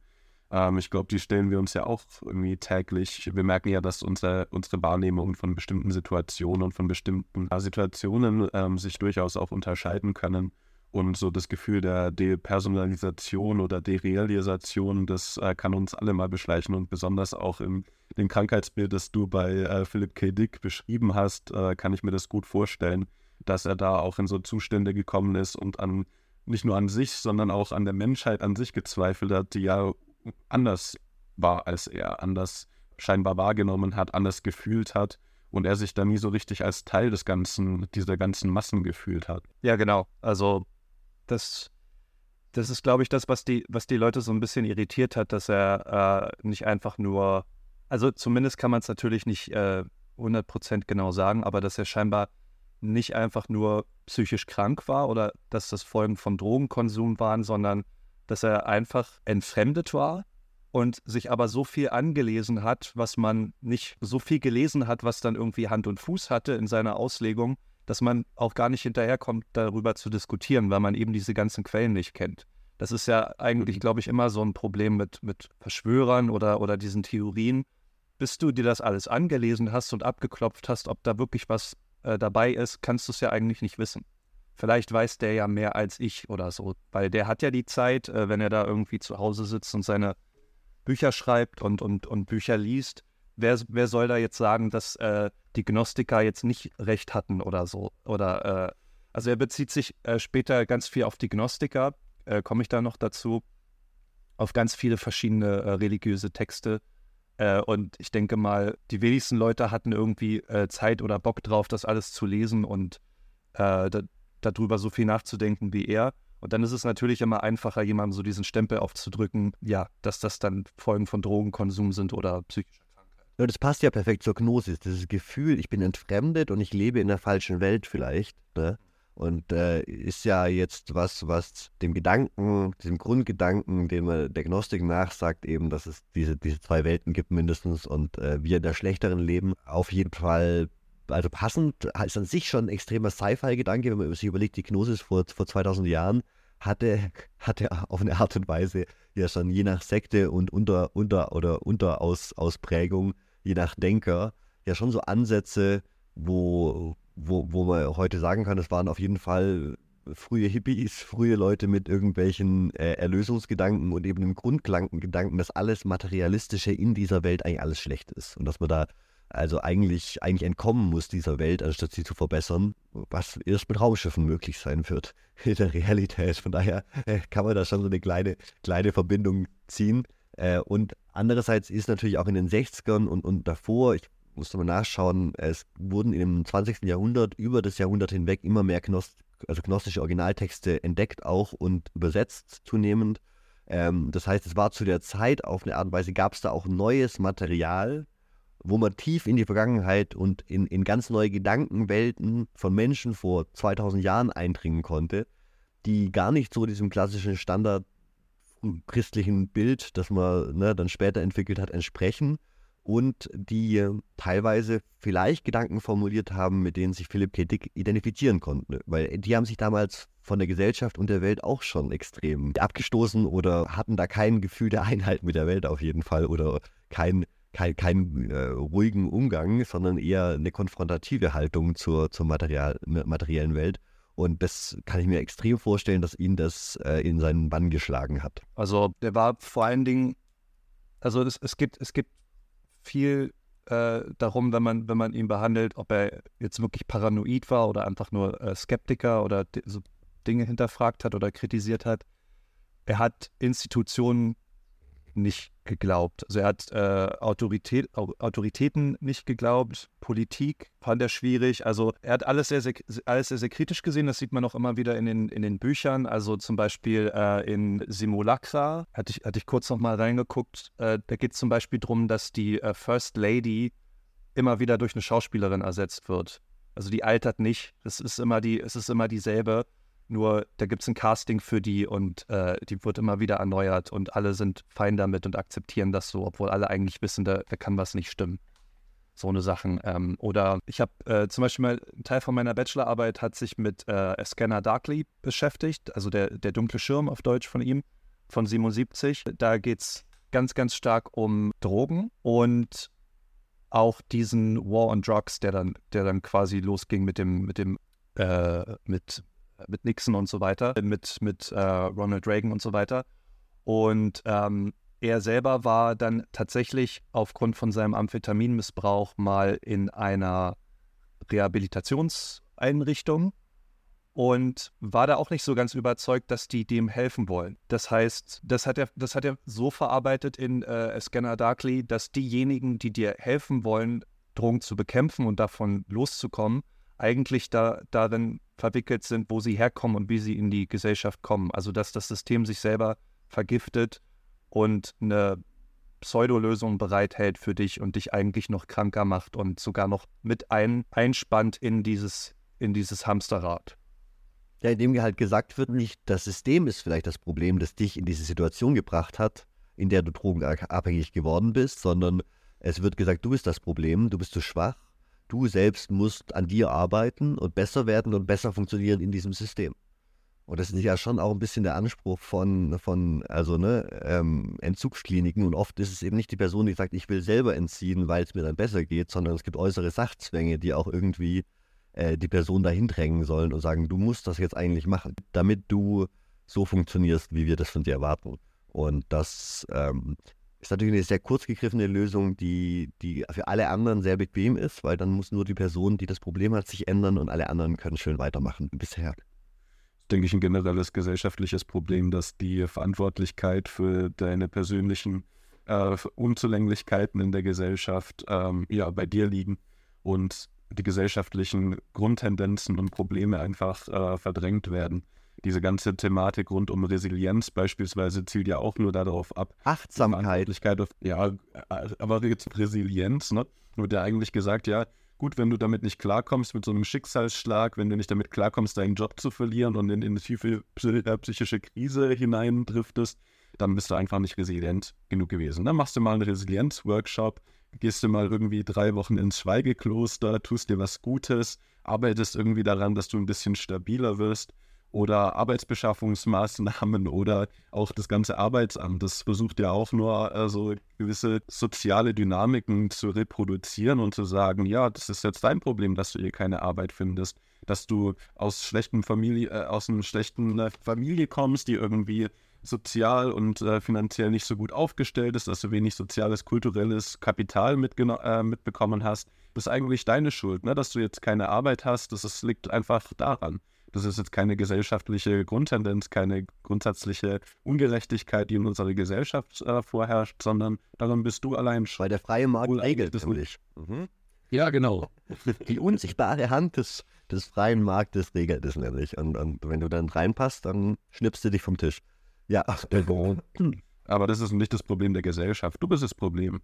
Ähm, Ich glaube, die stellen wir uns ja auch irgendwie täglich. Wir merken ja, dass unsere, unsere Wahrnehmung von bestimmten Situationen und von bestimmten äh, Situationen ähm, sich durchaus auch unterscheiden können. Und so das Gefühl der Depersonalisation oder Derealisation, das äh, kann uns alle mal beschleichen. Und besonders auch im dem Krankheitsbild, das du bei äh, Philip K. Dick beschrieben hast, äh, kann ich mir das gut vorstellen, dass er da auch in so Zustände gekommen ist und an nicht nur an sich, sondern auch an der Menschheit an sich gezweifelt hat, die ja anders war als er, anders scheinbar wahrgenommen hat, anders gefühlt hat und er sich da nie so richtig als Teil des ganzen, dieser ganzen Massen gefühlt hat. Ja, genau. Also das, das ist, glaube ich, das, was die, was die Leute so ein bisschen irritiert hat, dass er äh, nicht einfach nur, also zumindest kann man es natürlich nicht äh, 100% genau sagen, aber dass er scheinbar nicht einfach nur psychisch krank war oder dass das Folgen von Drogenkonsum waren, sondern dass er einfach entfremdet war und sich aber so viel angelesen hat, was man nicht so viel gelesen hat, was dann irgendwie Hand und Fuß hatte in seiner Auslegung, dass man auch gar nicht hinterherkommt, darüber zu diskutieren, weil man eben diese ganzen Quellen nicht kennt. Das ist ja eigentlich, glaube ich, immer so ein Problem mit, mit Verschwörern oder, oder diesen Theorien. Bis du dir das alles angelesen hast und abgeklopft hast, ob da wirklich was äh, dabei ist, kannst du es ja eigentlich nicht wissen. Vielleicht weiß der ja mehr als ich oder so, weil der hat ja die Zeit, äh, wenn er da irgendwie zu Hause sitzt und seine Bücher schreibt und, und, und Bücher liest. Wer, wer soll da jetzt sagen, dass äh, die Gnostiker jetzt nicht recht hatten oder so? Oder äh, also er bezieht sich äh, später ganz viel auf die Gnostiker, äh, komme ich da noch dazu, auf ganz viele verschiedene äh, religiöse Texte. Äh, und ich denke mal, die wenigsten Leute hatten irgendwie äh, Zeit oder Bock drauf, das alles zu lesen und äh, da, darüber so viel nachzudenken wie er. Und dann ist es natürlich immer einfacher, jemandem so diesen Stempel aufzudrücken, ja, dass das dann Folgen von Drogenkonsum sind oder psychischer Krankheit. Ja, das passt ja perfekt zur Gnosis. Dieses Gefühl, ich bin entfremdet und ich lebe in der falschen Welt vielleicht. Ne? Und äh, ist ja jetzt was, was dem Gedanken, diesem Grundgedanken, den man der Gnostik nachsagt, eben, dass es diese, diese zwei Welten gibt mindestens und äh, wir in der schlechteren leben, auf jeden Fall, also passend, ist an sich schon ein extremer Sci-Fi-Gedanke, wenn man sich überlegt, die Gnosis vor, vor 2000 Jahren hatte, hatte auf eine Art und Weise ja schon je nach Sekte und unter, unter oder Unterausprägung, je nach Denker, ja schon so Ansätze, wo, wo, wo man heute sagen kann, es waren auf jeden Fall frühe Hippies, frühe Leute mit irgendwelchen äh, Erlösungsgedanken und eben dem Grundgedanken, dass alles Materialistische in dieser Welt eigentlich alles schlecht ist und dass man da also eigentlich, eigentlich entkommen muss dieser Welt, anstatt sie zu verbessern, was erst mit Raumschiffen möglich sein wird in der Realität. Von daher äh, kann man da schon so eine kleine, kleine Verbindung ziehen. Äh, und andererseits ist natürlich auch in den 60ern und, und davor, ich musste mal nachschauen, es wurden im 20. Jahrhundert über das Jahrhundert hinweg immer mehr Gnost also gnostische Originaltexte entdeckt auch und übersetzt zunehmend. Ähm, das heißt, es war zu der Zeit auf eine Art und Weise, gab es da auch neues Material, wo man tief in die Vergangenheit und in, in ganz neue Gedankenwelten von Menschen vor 2000 Jahren eindringen konnte, die gar nicht so diesem klassischen Standard christlichen Bild, das man ne, dann später entwickelt hat, entsprechen und die teilweise vielleicht Gedanken formuliert haben, mit denen sich Philipp K. Dick identifizieren konnte. Weil die haben sich damals von der Gesellschaft und der Welt auch schon extrem abgestoßen oder hatten da kein Gefühl der Einheit mit der Welt auf jeden Fall oder kein, kein, keinen äh, ruhigen Umgang, sondern eher eine konfrontative Haltung zur, zur Material, materiellen Welt. Und das kann ich mir extrem vorstellen, dass ihn das äh, in seinen Bann geschlagen hat. Also der war vor allen Dingen, also es, es gibt, es gibt viel äh, darum, wenn man, wenn man ihn behandelt, ob er jetzt wirklich paranoid war oder einfach nur äh, Skeptiker oder so Dinge hinterfragt hat oder kritisiert hat. Er hat Institutionen nicht geglaubt. Also er hat äh, Autorität, Autoritäten nicht geglaubt, Politik fand er schwierig. Also er hat alles sehr, sehr, alles sehr, sehr kritisch gesehen. Das sieht man auch immer wieder in den, in den Büchern. Also zum Beispiel äh, in Simulacra hatte ich, hatte ich kurz noch mal reingeguckt. Äh, da geht es zum Beispiel darum, dass die äh, First Lady immer wieder durch eine Schauspielerin ersetzt wird. Also die altert nicht. Es ist immer die, es ist immer dieselbe. Nur da gibt es ein Casting für die und äh, die wird immer wieder erneuert und alle sind fein damit und akzeptieren das so, obwohl alle eigentlich wissen, da, da kann was nicht stimmen. So eine Sachen. Ähm, oder ich habe äh, zum Beispiel mal, ein Teil von meiner Bachelorarbeit hat sich mit äh, Scanner Darkly beschäftigt, also der, der dunkle Schirm auf Deutsch von ihm, von 77. Da geht es ganz, ganz stark um Drogen und auch diesen War on Drugs, der dann, der dann quasi losging mit dem, mit dem, äh, mit mit Nixon und so weiter, mit, mit äh, Ronald Reagan und so weiter. Und ähm, er selber war dann tatsächlich aufgrund von seinem Amphetaminmissbrauch mal in einer Rehabilitationseinrichtung und war da auch nicht so ganz überzeugt, dass die dem helfen wollen. Das heißt, das hat er, das hat er so verarbeitet in äh, Scanner Darkly, dass diejenigen, die dir helfen wollen, Drogen zu bekämpfen und davon loszukommen, eigentlich da, darin verwickelt sind, wo sie herkommen und wie sie in die Gesellschaft kommen. Also dass das System sich selber vergiftet und eine Pseudolösung bereithält für dich und dich eigentlich noch kranker macht und sogar noch mit ein, einspannt in dieses, in dieses Hamsterrad. Ja, indem halt gesagt wird, nicht das System ist vielleicht das Problem, das dich in diese Situation gebracht hat, in der du drogenabhängig geworden bist, sondern es wird gesagt, du bist das Problem, du bist zu schwach, du selbst musst an dir arbeiten und besser werden und besser funktionieren in diesem System. Und das ist ja schon auch ein bisschen der Anspruch von, von also ne, ähm, Entzugskliniken. Und oft ist es eben nicht die Person, die sagt, ich will selber entziehen, weil es mir dann besser geht, sondern es gibt äußere Sachzwänge, die auch irgendwie äh, die Person dahin drängen sollen und sagen, du musst das jetzt eigentlich machen, damit du so funktionierst, wie wir das von dir erwarten. Und das ähm, ist natürlich eine sehr kurz gegriffene Lösung, die, die für alle anderen sehr bequem ist, weil dann muss nur die Person, die das Problem hat, sich ändern und alle anderen können schön weitermachen bisher. Denke ich, ein generelles gesellschaftliches Problem, dass die Verantwortlichkeit für deine persönlichen äh, Unzulänglichkeiten in der Gesellschaft ähm, ja, bei dir liegen und die gesellschaftlichen Grundtendenzen und Probleme einfach äh, verdrängt werden diese ganze Thematik rund um Resilienz beispielsweise zielt ja auch nur darauf ab. Achtsamkeit. Auf, ja, aber jetzt Resilienz, ne? Wird ja eigentlich gesagt, ja, gut, wenn du damit nicht klarkommst mit so einem Schicksalsschlag, wenn du nicht damit klarkommst, deinen Job zu verlieren und in, in eine tiefe äh, psychische Krise hineindriftest, dann bist du einfach nicht resilient genug gewesen. Dann machst du mal einen Resilienz-Workshop, gehst du mal irgendwie drei Wochen ins Schweigekloster, tust dir was Gutes, arbeitest irgendwie daran, dass du ein bisschen stabiler wirst oder Arbeitsbeschaffungsmaßnahmen oder auch das ganze Arbeitsamt. Das versucht ja auch nur also gewisse soziale Dynamiken zu reproduzieren und zu sagen, ja, das ist jetzt dein Problem, dass du hier keine Arbeit findest, dass du aus schlechten Familie, äh, aus einer schlechten äh, Familie kommst, die irgendwie sozial und äh, finanziell nicht so gut aufgestellt ist, dass du wenig soziales, kulturelles Kapital äh, mitbekommen hast. Das ist eigentlich deine Schuld, ne? dass du jetzt keine Arbeit hast. Das ist, liegt einfach daran. Das ist jetzt keine gesellschaftliche Grundtendenz, keine grundsätzliche Ungerechtigkeit, die in unserer Gesellschaft äh, vorherrscht, sondern daran bist du allein schon. Weil der freie Markt regelt das nicht. Mhm. Ja, genau. Die unsichtbare Hand des, des freien Marktes regelt es nämlich. Und, und wenn du dann reinpasst, dann schnippst du dich vom Tisch. Ja, aber das ist nicht das Problem der Gesellschaft. Du bist das Problem.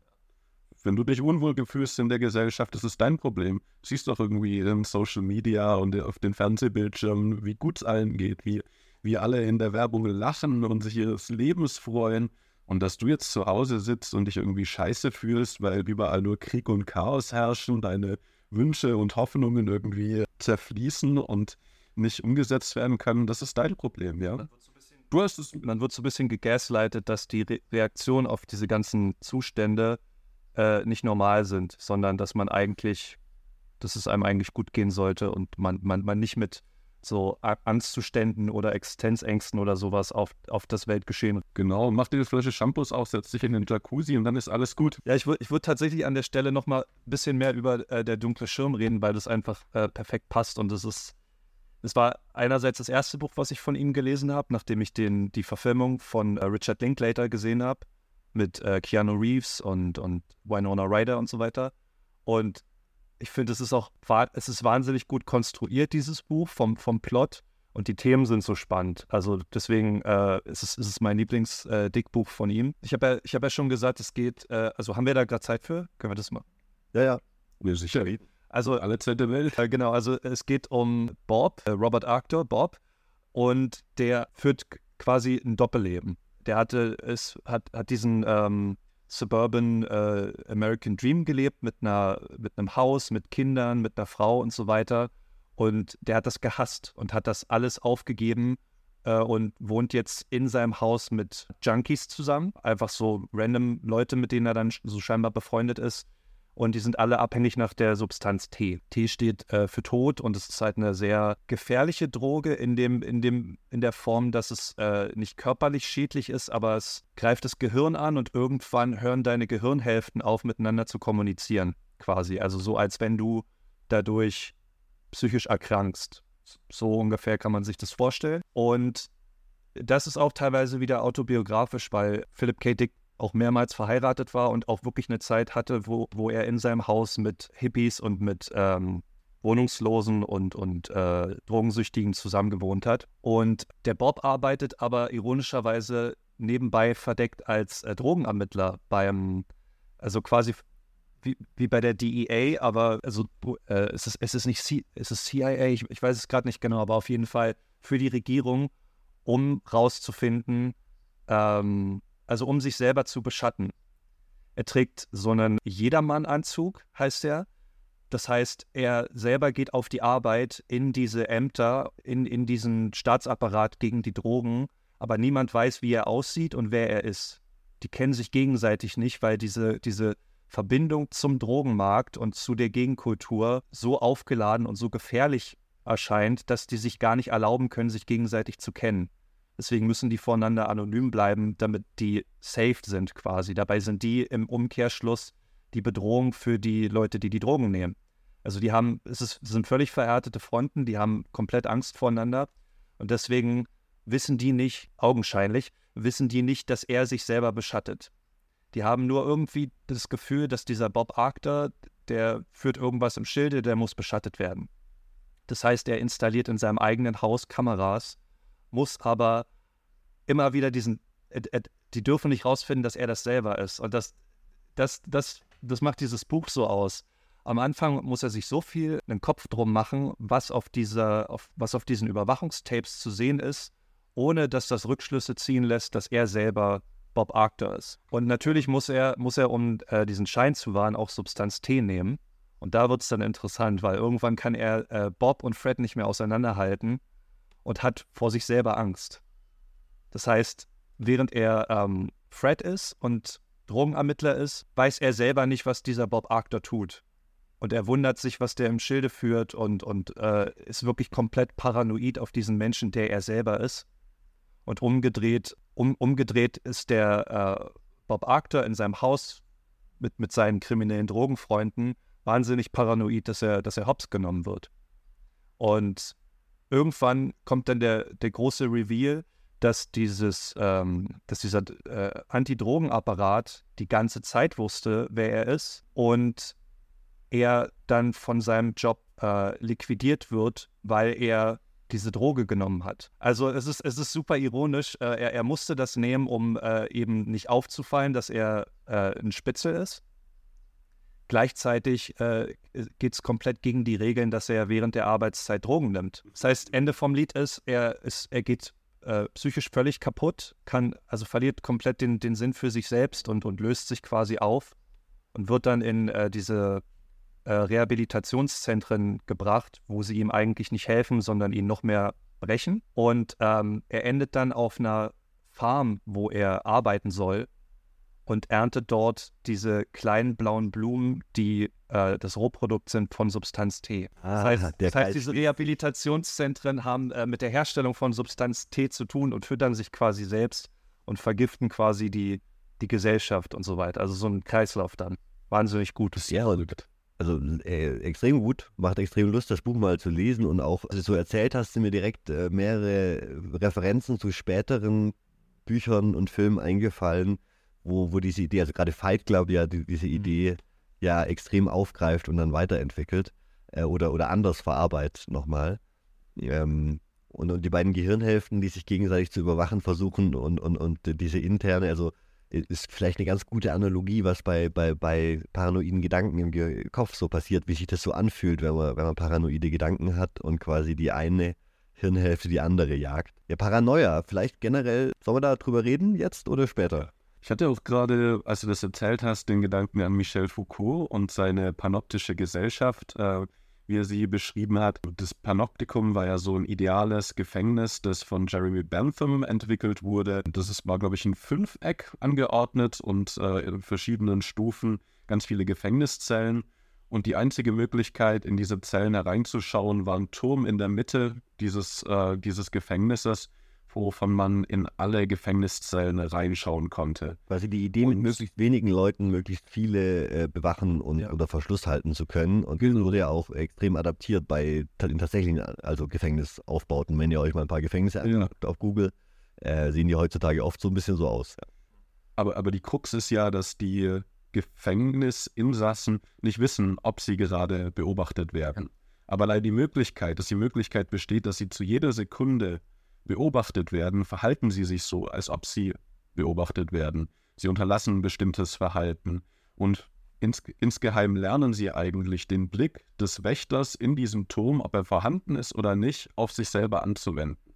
Wenn du dich unwohl fühlst in der Gesellschaft, das ist dein Problem. Du siehst doch irgendwie in Social Media und auf den Fernsehbildschirmen, wie gut es allen geht, wie, wie alle in der Werbung lachen und sich ihres Lebens freuen. Und dass du jetzt zu Hause sitzt und dich irgendwie scheiße fühlst, weil überall nur Krieg und Chaos herrschen, deine Wünsche und Hoffnungen irgendwie zerfließen und nicht umgesetzt werden können, das ist dein Problem, ja. Du hast es, man wird so ein bisschen gegaslightet, dass die Re Reaktion auf diese ganzen Zustände äh, nicht normal sind, sondern dass man eigentlich, dass es einem eigentlich gut gehen sollte und man, man, man nicht mit so Angstzuständen oder Existenzängsten oder sowas auf, auf das Weltgeschehen. Genau, mach dir eine Flasche Shampoos auf, setz dich in den Jacuzzi und dann ist alles gut. Ja, ich würde ich würd tatsächlich an der Stelle nochmal ein bisschen mehr über äh, der dunkle Schirm reden, weil das einfach äh, perfekt passt und es ist, es war einerseits das erste Buch, was ich von ihm gelesen habe, nachdem ich den, die Verfilmung von äh, Richard Linklater gesehen habe mit äh, Keanu Reeves und, und Winona Ryder und so weiter. Und ich finde, es ist auch es ist wahnsinnig gut konstruiert, dieses Buch vom, vom Plot. Und die Themen sind so spannend. Also deswegen äh, ist, es, ist es mein Lieblings-Dickbuch äh, von ihm. Ich habe ja, hab ja schon gesagt, es geht, äh, also haben wir da gerade Zeit für? Können wir das mal? Ja, ja. Ja, sicher. Also, Alle Zeit der Welt. äh, genau, also es geht um Bob, äh, Robert Arctor, Bob, und der führt quasi ein Doppelleben. Der hatte, es hat, hat diesen ähm, Suburban äh, American Dream gelebt mit einer, mit einem Haus, mit Kindern, mit einer Frau und so weiter. Und der hat das gehasst und hat das alles aufgegeben äh, und wohnt jetzt in seinem Haus mit Junkies zusammen. Einfach so random Leute, mit denen er dann so scheinbar befreundet ist. Und die sind alle abhängig nach der Substanz T. T steht äh, für Tod und es ist halt eine sehr gefährliche Droge in, dem, in, dem, in der Form, dass es äh, nicht körperlich schädlich ist, aber es greift das Gehirn an und irgendwann hören deine Gehirnhälften auf, miteinander zu kommunizieren, quasi. Also so, als wenn du dadurch psychisch erkrankst. So ungefähr kann man sich das vorstellen. Und das ist auch teilweise wieder autobiografisch, weil Philip K. Dick auch mehrmals verheiratet war und auch wirklich eine Zeit hatte, wo, wo er in seinem Haus mit Hippies und mit ähm, Wohnungslosen und, und äh, Drogensüchtigen zusammengewohnt hat. Und der Bob arbeitet aber ironischerweise nebenbei verdeckt als äh, Drogenermittler beim, also quasi wie, wie bei der DEA, aber also äh, es, ist, es ist nicht C, es ist CIA, ich, ich weiß es gerade nicht genau, aber auf jeden Fall für die Regierung, um rauszufinden, ähm, also um sich selber zu beschatten. Er trägt so einen Jedermann-Anzug, heißt er. Das heißt, er selber geht auf die Arbeit in diese Ämter, in, in diesen Staatsapparat gegen die Drogen, aber niemand weiß, wie er aussieht und wer er ist. Die kennen sich gegenseitig nicht, weil diese, diese Verbindung zum Drogenmarkt und zu der Gegenkultur so aufgeladen und so gefährlich erscheint, dass die sich gar nicht erlauben können, sich gegenseitig zu kennen. Deswegen müssen die voneinander anonym bleiben, damit die safe sind quasi. Dabei sind die im Umkehrschluss die Bedrohung für die Leute, die die Drogen nehmen. Also die haben, es, ist, sind völlig verhärtete Fronten, die haben komplett Angst voreinander und deswegen wissen die nicht, augenscheinlich, wissen die nicht, dass er sich selber beschattet. Die haben nur irgendwie das Gefühl, dass dieser Bob Arctor, der führt irgendwas im Schilde, der muss beschattet werden. Das heißt, er installiert in seinem eigenen Haus Kameras, muss aber immer wieder diesen, äh, äh, die dürfen nicht rausfinden, dass er das selber ist. Und das, das, das, das macht dieses Buch so aus. Am Anfang muss er sich so viel einen Kopf drum machen, was auf, dieser, auf, was auf diesen Überwachungstapes zu sehen ist, ohne dass das Rückschlüsse ziehen lässt, dass er selber Bob Arctor ist. Und natürlich muss er, muss er um äh, diesen Schein zu wahren, auch Substanz T nehmen. Und da wird es dann interessant, weil irgendwann kann er äh, Bob und Fred nicht mehr auseinanderhalten und hat vor sich selber Angst. Das heißt, während er ähm, Fred ist und Drogenermittler ist, weiß er selber nicht, was dieser Bob Arctor tut. Und er wundert sich, was der im Schilde führt und, und äh, ist wirklich komplett paranoid auf diesen Menschen, der er selber ist. Und umgedreht, um, umgedreht ist der äh, Bob Arctor in seinem Haus mit, mit seinen kriminellen Drogenfreunden wahnsinnig paranoid, dass er, dass er hops genommen wird. Und irgendwann kommt dann der, der große Reveal, dass dieses, ähm, dass dieser äh, Antidrogenapparat die ganze Zeit wusste, wer er ist und er dann von seinem Job äh, liquidiert wird, weil er diese Droge genommen hat. Also es ist, es ist super ironisch. Äh, er, er musste das nehmen, um äh, eben nicht aufzufallen, dass er äh, ein Spitzel ist. Gleichzeitig äh, geht es komplett gegen die Regeln, dass er während der Arbeitszeit Drogen nimmt. Das heißt, Ende vom Lied ist, er, ist, er geht äh, psychisch völlig kaputt, kann, also verliert komplett den, den Sinn für sich selbst und, und löst sich quasi auf und wird dann in äh, diese äh, Rehabilitationszentren gebracht, wo sie ihm eigentlich nicht helfen, sondern ihn noch mehr brechen. Und ähm, er endet dann auf einer Farm, wo er arbeiten soll und erntet dort diese kleinen blauen Blumen, die äh, das Rohprodukt sind von Substanz T. Ah, Das heißt, das heißt diese Rehabilitationszentren haben äh, mit der Herstellung von Substanz T zu tun und füttern sich quasi selbst und vergiften quasi die, die Gesellschaft und so weiter. Also so ein Kreislauf dann. Wahnsinnig gut. Ja, und also äh, extrem gut, macht extrem Lust, das Buch mal zu lesen und auch, als du so erzählt hast, sind mir direkt äh, mehrere Referenzen zu späteren Büchern und Filmen eingefallen, wo, wo diese Idee, also gerade Fight Club ja die, diese Idee ja extrem aufgreift und dann weiterentwickelt äh, oder, oder anders verarbeitet nochmal. Ähm, und, und die beiden Gehirnhälften, die sich gegenseitig zu überwachen versuchen und, und, und diese interne, also ist vielleicht eine ganz gute Analogie, was bei, bei, bei paranoiden Gedanken im Kopf so passiert, wie sich das so anfühlt, wenn man, wenn man paranoide Gedanken hat und quasi die eine Hirnhälfte die andere jagt. Ja, Paranoia, vielleicht generell, sollen wir da drüber reden jetzt oder später? Ich hatte auch gerade, als du das erzählt hast, den Gedanken an Michel Foucault und seine panoptische Gesellschaft. Äh, wie er sie beschrieben hat. Das Panoptikum war ja so ein ideales Gefängnis, das von Jeremy Bentham entwickelt wurde. Das ist, war, glaube ich, ein Fünfeck angeordnet und äh, in verschiedenen Stufen ganz viele Gefängniszellen. Und die einzige Möglichkeit, in diese Zellen hereinzuschauen, war ein Turm in der Mitte dieses, äh, dieses Gefängnisses wovon man in alle Gefängniszellen reinschauen konnte. Quasi die Idee, mit möglichst wenigen Leuten möglichst viele äh, bewachen und ja. unter Verschluss halten zu können. Und genau. wurde ja auch extrem adaptiert bei in tatsächlichen also Gefängnisaufbauten. Wenn ihr euch mal ein paar Gefängnisse ja. anguckt auf Google, äh, sehen die heutzutage oft so ein bisschen so aus. Ja. Aber, aber die Krux ist ja, dass die Gefängnisinsassen nicht wissen, ob sie gerade beobachtet werden. Aber leider die Möglichkeit, dass die Möglichkeit besteht, dass sie zu jeder Sekunde beobachtet werden, verhalten sie sich so, als ob sie beobachtet werden. Sie unterlassen bestimmtes Verhalten und ins, insgeheim lernen sie eigentlich den Blick des Wächters in diesem Turm, ob er vorhanden ist oder nicht, auf sich selber anzuwenden.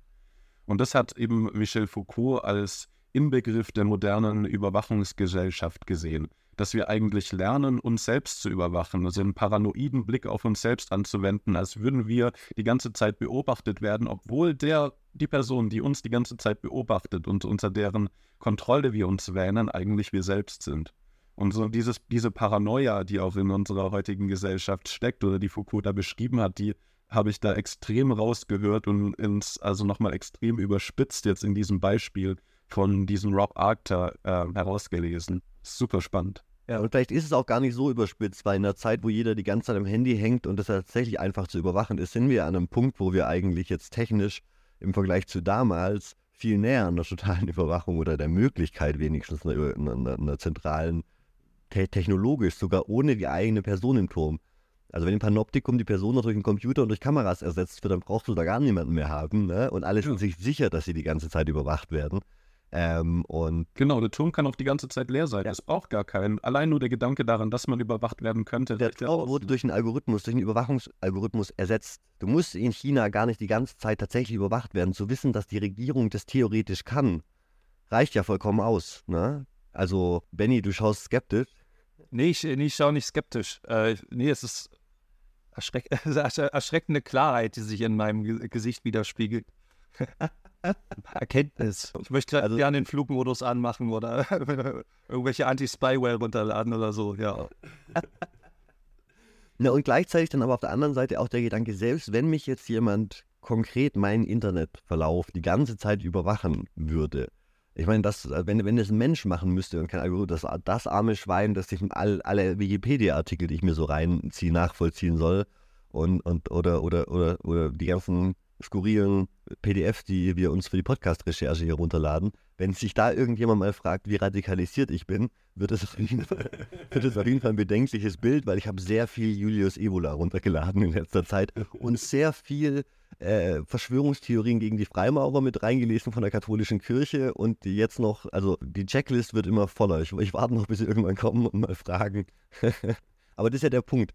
Und das hat eben Michel Foucault als Inbegriff der modernen Überwachungsgesellschaft gesehen, dass wir eigentlich lernen, uns selbst zu überwachen, also einen paranoiden Blick auf uns selbst anzuwenden, als würden wir die ganze Zeit beobachtet werden, obwohl der die Person, die uns die ganze Zeit beobachtet und unter deren Kontrolle wir uns wähnen, eigentlich wir selbst sind. Und so dieses, diese Paranoia, die auch in unserer heutigen Gesellschaft steckt oder die Foucault da beschrieben hat, die habe ich da extrem rausgehört und ins, also nochmal extrem überspitzt jetzt in diesem Beispiel von diesem Rob Arctor äh, herausgelesen. Super spannend. Ja, und vielleicht ist es auch gar nicht so überspitzt, weil in einer Zeit, wo jeder die ganze Zeit am Handy hängt und das tatsächlich einfach zu überwachen ist, sind wir an einem Punkt, wo wir eigentlich jetzt technisch im Vergleich zu damals viel näher an der totalen Überwachung oder der Möglichkeit wenigstens einer, einer, einer zentralen, te technologisch, sogar ohne die eigene Person im Turm. Also wenn im Panoptikum die Person durch einen Computer und durch Kameras ersetzt wird, dann brauchst du da gar niemanden mehr haben. Ne? Und alle sind sich sicher, dass sie die ganze Zeit überwacht werden. Ähm, und genau, der Turm kann auch die ganze Zeit leer sein. Es braucht gar keinen. Allein nur der Gedanke daran, dass man überwacht werden könnte. Der Turm wurde durch einen Algorithmus, durch einen Überwachungsalgorithmus ersetzt. Du musst in China gar nicht die ganze Zeit tatsächlich überwacht werden. Zu wissen, dass die Regierung das theoretisch kann, reicht ja vollkommen aus. Ne? Also, Benny, du schaust skeptisch. Nee, ich, nee, ich schaue nicht skeptisch. Äh, nee, es ist erschreck erschreckende Klarheit, die sich in meinem Gesicht widerspiegelt. Erkenntnis. Ich möchte also, gerne den Flugmodus anmachen oder irgendwelche Anti-Spyware runterladen oder so, ja. Na, und gleichzeitig dann aber auf der anderen Seite auch der Gedanke, selbst wenn mich jetzt jemand konkret meinen Internetverlauf die ganze Zeit überwachen würde, ich meine, das, wenn, wenn das ein Mensch machen müsste und kein Algorithmus, das, das arme Schwein, das sich all, alle Wikipedia-Artikel, die ich mir so reinziehe, nachvollziehen soll und, und oder, oder, oder, oder die ganzen skurrilen PDFs, die wir uns für die Podcast-Recherche hier runterladen. Wenn sich da irgendjemand mal fragt, wie radikalisiert ich bin, wird es auf auf jeden Fall ein bedenkliches Bild, weil ich habe sehr viel Julius Evola runtergeladen in letzter Zeit und sehr viel äh, Verschwörungstheorien gegen die Freimaurer mit reingelesen von der katholischen Kirche und jetzt noch, also die Checklist wird immer voller. Ich, ich warte noch, bis sie irgendwann kommen und mal fragen. Aber das ist ja der Punkt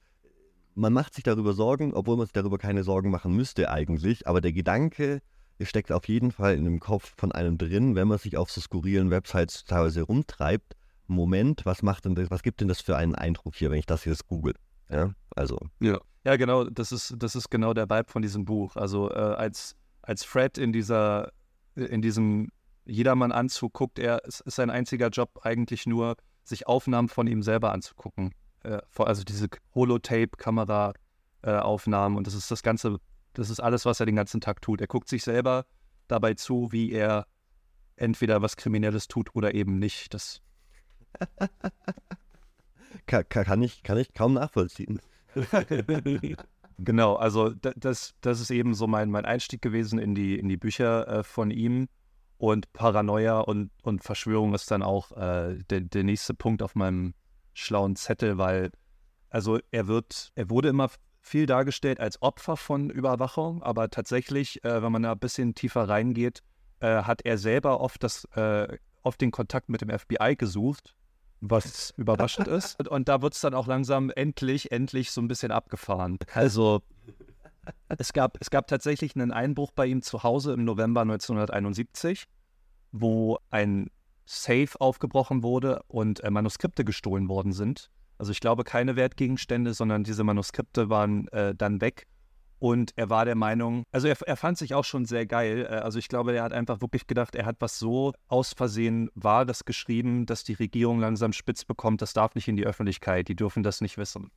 man macht sich darüber Sorgen, obwohl man sich darüber keine Sorgen machen müsste eigentlich. Aber der Gedanke steckt auf jeden Fall in dem Kopf von einem drin, wenn man sich auf so skurrilen Websites teilweise rumtreibt. Moment, was macht denn das, was gibt denn das für einen Eindruck hier, wenn ich das jetzt google? Ja, also. Ja, ja genau, das ist, das ist genau der Vibe von diesem Buch. Also äh, als, als Fred in dieser, in diesem Jedermann-Anzug guckt, er, es ist sein einziger Job eigentlich nur, sich Aufnahmen von ihm selber anzugucken äh, also diese Holotape-Kamera-Aufnahmen und das ist das Ganze, das ist alles, was er den ganzen Tag tut. Er guckt sich selber dabei zu, wie er entweder was Kriminelles tut oder eben nicht. Das kann, kann, ich, kann ich kaum nachvollziehen. genau, also das, das ist eben so mein, mein Einstieg gewesen in die, in die Bücher äh, von ihm. Und Paranoia und, und Verschwörung ist dann auch äh, der, der nächste Punkt auf meinem schlauen Zettel, weil also er wird, er wurde immer viel dargestellt als Opfer von Überwachung, aber tatsächlich, äh, wenn man da ein bisschen tiefer reingeht, äh, hat er selber oft das, äh, oft den Kontakt mit dem FBI gesucht, was überraschend ist. Und da wird es dann auch langsam endlich, endlich so ein bisschen abgefahren. Also es gab, es gab tatsächlich einen Einbruch bei ihm zu Hause im November 1971, wo ein Safe aufgebrochen wurde und äh, Manuskripte gestohlen worden sind. Also ich glaube keine Wertgegenstände, sondern diese Manuskripte waren äh, dann weg. Und er war der Meinung, also er, er fand sich auch schon sehr geil. Äh, also ich glaube, er hat einfach wirklich gedacht, er hat was so aus Versehen war das geschrieben, dass die Regierung langsam spitz bekommt, das darf nicht in die Öffentlichkeit, die dürfen das nicht wissen.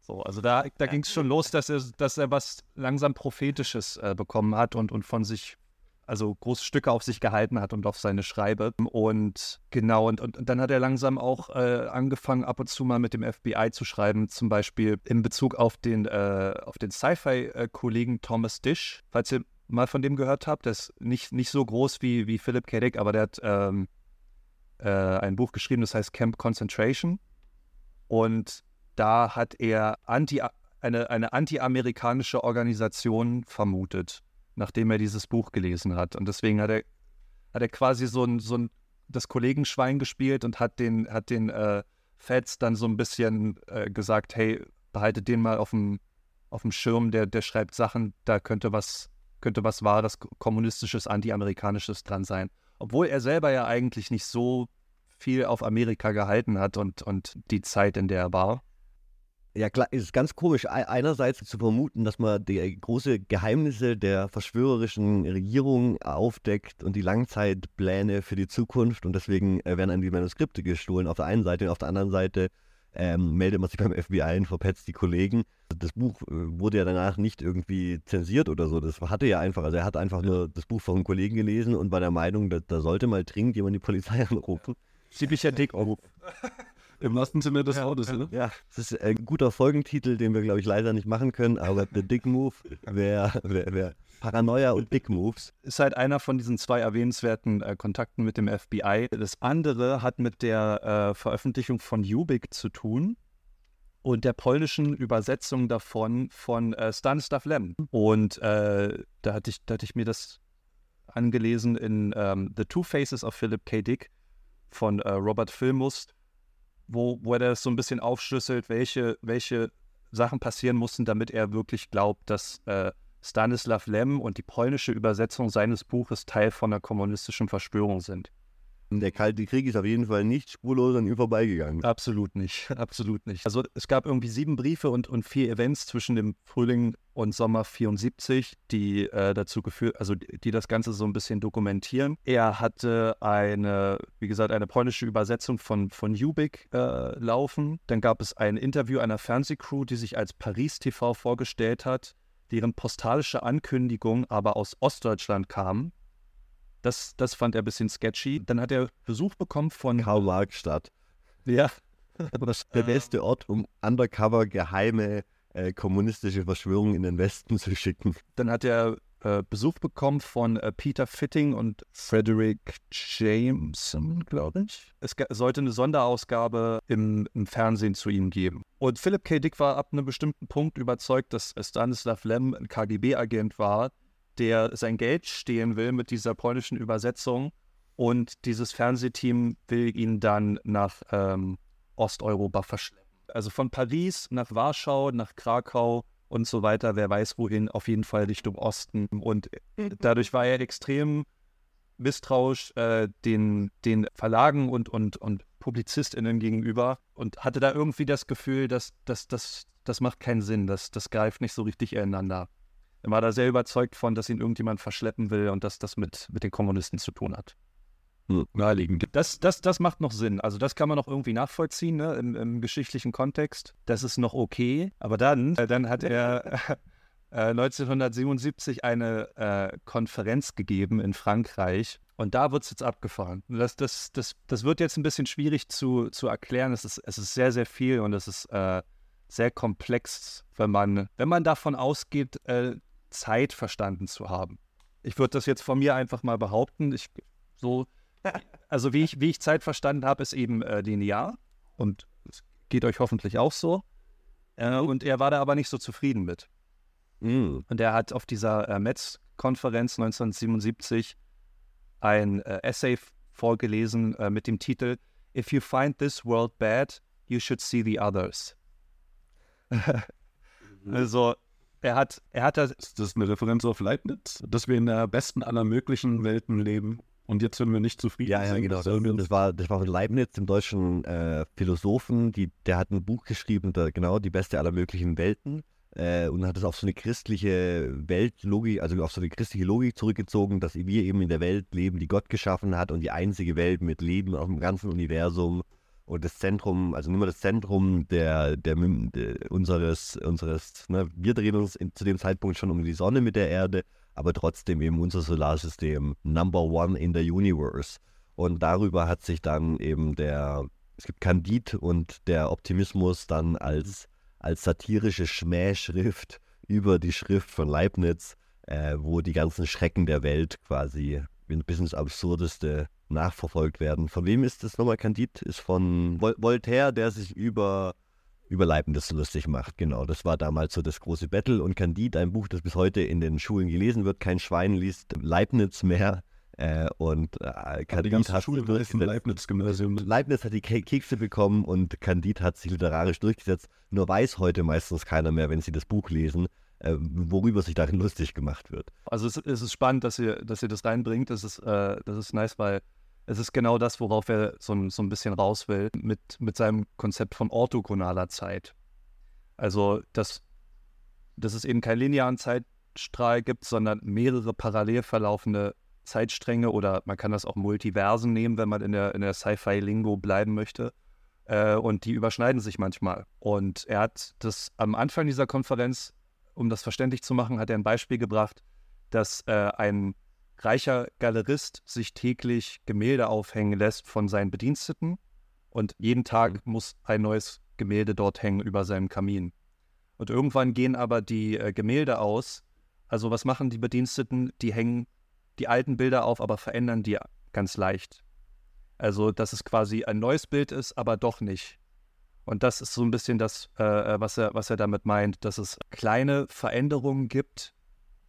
So, also da, da ging es schon los, dass er, dass er was langsam Prophetisches äh, bekommen hat und, und von sich also große Stücke auf sich gehalten hat und auf seine Schreibe. Und genau, und, und, dann hat er langsam auch äh, angefangen, ab und zu mal mit dem FBI zu schreiben, zum Beispiel in Bezug auf den, äh, den Sci-Fi-Kollegen Thomas Dish, falls ihr mal von dem gehört habt. Der ist nicht, nicht so groß wie, wie Philip K. Dick, aber der hat ähm, äh, ein Buch geschrieben, das heißt Camp Concentration. Und da hat er anti, eine, eine anti-amerikanische Organisation vermutet nachdem er dieses Buch gelesen hat. Und deswegen hat er, hat er quasi so ein, so ein das Kollegenschwein gespielt und hat den, hat den äh, Feds dann so ein bisschen äh, gesagt, hey, behaltet den mal auf dem, auf dem Schirm, der, der schreibt Sachen, da könnte was, könnte was wahres, kommunistisches, anti-amerikanisches dran sein. Obwohl er selber ja eigentlich nicht so viel auf Amerika gehalten hat und, und die Zeit, in der er war. Ja, klar, es ist ganz komisch, einerseits zu vermuten, dass man die große Geheimnisse der verschwörerischen Regierung aufdeckt und die Langzeitpläne für die Zukunft und deswegen äh, werden dann die Manuskripte gestohlen auf der einen Seite und auf der anderen Seite ähm, meldet man sich beim FBI und verpetzt die Kollegen. Das Buch äh, wurde ja danach nicht irgendwie zensiert oder so. Das hatte ja einfach, also er hat einfach nur das Buch von einem Kollegen gelesen und war der Meinung, da, da sollte mal dringend jemand die Polizei anrufen. Ziemlicher Dick. Im wahrsten Sinne des Wortes, ne? Ja, das ist ein guter Folgentitel, den wir, glaube ich, leider nicht machen können, aber The Dick Move wäre wär, wär Paranoia und Dick Moves. Ist halt einer von diesen zwei erwähnenswerten äh, Kontakten mit dem FBI. Das andere hat mit der äh, Veröffentlichung von Ubik zu tun und der polnischen Übersetzung davon von äh, Stanislav Lem. Und äh, da, hatte ich, da hatte ich mir das angelesen in ähm, The Two Faces of Philip K. Dick von äh, Robert Filmust wo, wo er das so ein bisschen aufschlüsselt, welche, welche Sachen passieren mussten, damit er wirklich glaubt, dass äh, Stanislav Lem und die polnische Übersetzung seines Buches Teil von einer kommunistischen Verschwörung sind. Der Kalte Krieg ist auf jeden Fall nicht spurlos an ihm vorbeigegangen. Absolut nicht, absolut nicht. Also es gab irgendwie sieben Briefe und, und vier Events zwischen dem Frühling und Sommer 74, die äh, dazu geführt, also die, die, das Ganze so ein bisschen dokumentieren. Er hatte eine, wie gesagt, eine polnische Übersetzung von, von Ubik äh, laufen. Dann gab es ein Interview einer Fernsehcrew, die sich als Paris TV vorgestellt hat, deren postalische Ankündigung aber aus Ostdeutschland kam das, das fand er ein bisschen sketchy. Dann hat er Besuch bekommen von. Karl-Marx-Stadt. Ja. Der beste Ort, um undercover geheime äh, kommunistische Verschwörungen in den Westen zu schicken. Dann hat er äh, Besuch bekommen von äh, Peter Fitting und Frederick Jameson, glaube ich. Es sollte eine Sonderausgabe im, im, Fernsehen zu ihm geben. Und Philip K. Dick war ab einem bestimmten Punkt überzeugt, dass Stanislav Lem ein KGB-Agent war, der sein Geld stehlen will mit dieser polnischen Übersetzung. Und dieses Fernsehteam will ihn dann nach ähm, Osteuropa verschleppen. Also von Paris nach Warschau, nach Krakau und so weiter, wer weiß wohin, auf jeden Fall Richtung Osten. Und dadurch war er extrem misstrauisch äh, den, den Verlagen und, und, und PublizistInnen gegenüber und hatte da irgendwie das Gefühl, dass, dass das macht keinen Sinn, das, das greift nicht so richtig ineinander. Er war da sehr überzeugt von, dass ihn irgendjemand verschleppen will und dass das mit, mit den Kommunisten zu tun hat. Hm, naheliegend. Das, das, das macht noch Sinn. Also das kann man noch irgendwie nachvollziehen ne? Im, Im, geschichtlichen Kontext. Das ist noch okay. Aber dann, äh, dann hat er äh, 1977 eine äh, Konferenz gegeben in Frankreich. Und da wird es jetzt abgefahren. Das, das, das, das wird jetzt ein bisschen schwierig zu, zu erklären. Es ist, es ist sehr, sehr viel und es ist äh, sehr komplex, wenn man, wenn man davon ausgeht, äh, Zeit verstanden zu haben. ich würde das jetzt von mir einfach mal behaupten. Ich, so, also wie ich, wie ich Zeit verstanden habe, ist eben äh, linear und es geht euch hoffentlich auch so. Äh, und er war da aber nicht so zufrieden mit. Mm. Und er hat auf dieser äh, Metz-Konferenz 1977 ein äh, Essay vorgelesen äh, mit dem Titel If you find this world bad, you should see the others. also er hat, er hat da, Ist das eine Referenz auf Leibniz? Dass wir in der besten aller möglichen Welten leben und jetzt sind wir nicht zufrieden. Ja, ja, sind, genau. Das, das, war, das war von Leibniz, dem deutschen äh, Philosophen. Die, der hat ein Buch geschrieben, da, genau, die beste aller möglichen Welten. Äh, und hat es auf so eine christliche Weltlogik, also auf so eine christliche Logik zurückgezogen, dass wir eben in der Welt leben, die Gott geschaffen hat und die einzige Welt mit Leben auf dem ganzen Universum. Und das Zentrum, also nur das Zentrum der, der, der unseres, unseres, ne, wir drehen uns in, zu dem Zeitpunkt schon um die Sonne mit der Erde, aber trotzdem eben unser Solarsystem Number One in the Universe. Und darüber hat sich dann eben der, es gibt Kandid und der Optimismus dann als, als satirische Schmähschrift über die Schrift von Leibniz, äh, wo die ganzen Schrecken der Welt quasi bis ins Absurdeste nachverfolgt werden. Von wem ist das nochmal Candide? Ist von Vol Voltaire, der sich über, über Leibniz lustig macht. Genau, das war damals so das große Battle. Und Candide, ein Buch, das bis heute in den Schulen gelesen wird. Kein Schwein liest Leibniz mehr. Äh, und äh, die Candide ganze hat Schule ist ein Leibniz-Gymnasium. Leibniz hat die Ke Kekse bekommen und Candide hat sich literarisch durchgesetzt. Nur weiß heute meistens keiner mehr, wenn sie das Buch lesen, äh, worüber sich darin lustig gemacht wird. also es, es ist spannend, dass ihr, dass ihr das reinbringt. Das ist, äh, das ist nice, weil es ist genau das, worauf er so, ein- so ein bisschen raus will, mit, mit seinem Konzept von orthogonaler Zeit. Also, dass, dass es eben keinen linearen Zeitstrahl gibt, sondern mehrere parallel verlaufende Zeitstränge oder man kann das auch Multiversen nehmen, wenn man in der, in der Sci-Fi-Lingo bleiben möchte. Äh, und die überschneiden sich manchmal. Und er hat das am Anfang dieser Konferenz, um das verständlich zu machen, hat er ein Beispiel gebracht, dass äh, ein reicher Galerist sich täglich Gemälde aufhängen lässt von seinen Bediensteten und jeden Tag muss ein neues Gemälde dort hängen über seinem Kamin. Und irgendwann gehen aber die äh, Gemälde aus. Also was machen die Bediensteten? Die hängen die alten Bilder auf, aber verändern die ganz leicht. Also dass es quasi ein neues Bild ist, aber doch nicht. Und das ist so ein bisschen das, äh, was, er, was er damit meint, dass es kleine Veränderungen gibt,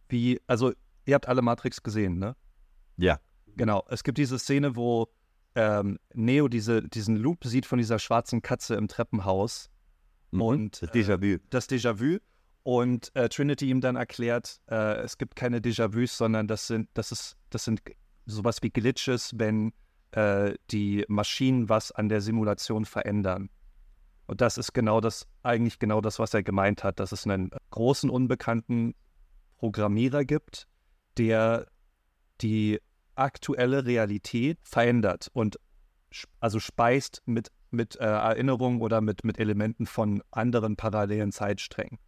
wie, also ihr habt alle Matrix gesehen, ne? Ja. Genau. Es gibt diese Szene, wo ähm, Neo diese, diesen Loop sieht von dieser schwarzen Katze im Treppenhaus Mhm. und Das Déjà-vu. das Déjà-vu und äh, Trinity ihm dann erklärt, äh, es gibt keine Déjà-vus, sondern das sind, das ist, das sind sowas wie Glitches, wenn äh, die Maschinen was an der Simulation verändern. Und das ist genau das, eigentlich genau das, was er gemeint hat, dass es einen großen unbekannten Programmierer gibt, der die aktuelle Realität verändert und also speist mit, mit äh, Erinnerungen oder mit, mit Elementen von anderen parallelen Zeitsträngen.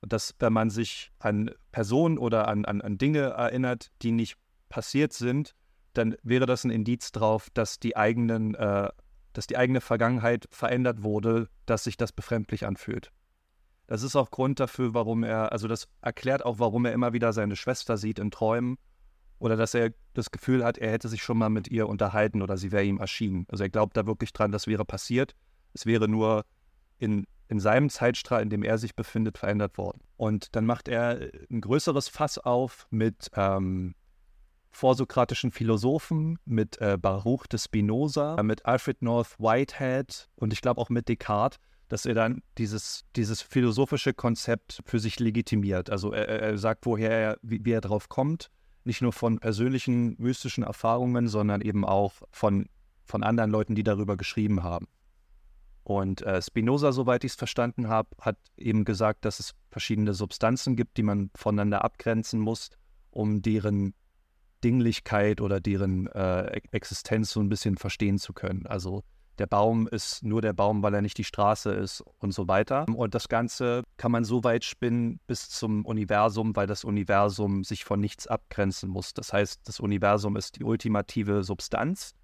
Und dass, wenn man sich an Personen oder an, an, an Dinge erinnert, die nicht passiert sind, dann wäre das ein Indiz darauf, dass die eigenen, äh, dass die eigene Vergangenheit verändert wurde, dass sich das befremdlich anfühlt. Das ist auch Grund dafür, warum er, also das erklärt auch, warum er immer wieder seine Schwester sieht in Träumen oder dass er das Gefühl hat, er hätte sich schon mal mit ihr unterhalten oder sie wäre ihm erschienen. Also er glaubt da wirklich dran, das wäre passiert. Es wäre nur in, in seinem Zeitstrahl, in dem er sich befindet, verändert worden. Und dann macht er ein größeres Fass auf mit ähm, vorsokratischen Philosophen, mit äh, Baruch de Spinoza, mit Alfred North Whitehead und ich glaube auch mit Descartes, dass er dann dieses, dieses philosophische Konzept für sich legitimiert. Also er, er sagt, woher er, wie, wie er drauf kommt, nicht nur von persönlichen mystischen Erfahrungen, sondern eben auch von, von anderen Leuten, die darüber geschrieben haben. Und äh, Spinoza, soweit ich es verstanden habe, hat eben gesagt, dass es verschiedene Substanzen gibt, die man voneinander abgrenzen muss, um deren Dinglichkeit oder deren äh, Existenz so ein bisschen verstehen zu können. Also der Baum ist nur der Baum, weil er nicht die Straße ist und so weiter. Und das Ganze kann man so weit spinnen bis zum Universum, weil das Universum sich von nichts abgrenzen muss. Das heißt, das Universum ist die ultimative Substanz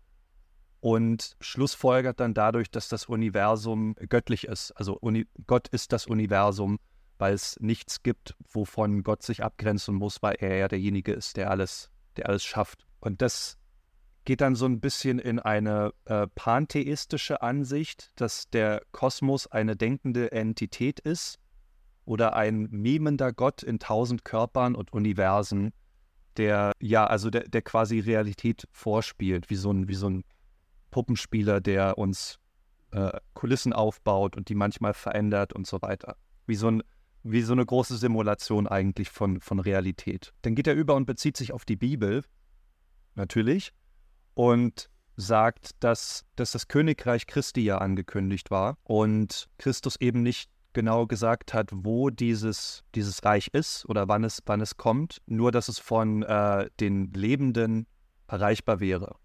und schlussfolgert dann dadurch, dass das Universum göttlich ist. Also Uni Gott ist das Universum weil es nichts gibt, wovon Gott sich abgrenzen muss, weil er ja derjenige ist, der alles, der alles schafft. Und das geht dann so ein bisschen in eine äh, pantheistische Ansicht, dass der Kosmos eine denkende Entität ist oder ein mimender Gott in tausend Körpern und Universen, der ja, also der, der quasi Realität vorspielt, wie so ein, wie so ein Puppenspieler, der uns äh, Kulissen aufbaut und die manchmal verändert und so weiter. Wie so, ein, wie so eine große Simulation eigentlich von, von Realität. Dann geht er über und bezieht sich auf die Bibel, natürlich, und sagt, dass, dass das Königreich Christi ja angekündigt war und Christus eben nicht genau gesagt hat, wo dieses, dieses Reich ist oder wann es, wann es kommt, nur dass es von äh, den Lebenden erreichbar wäre.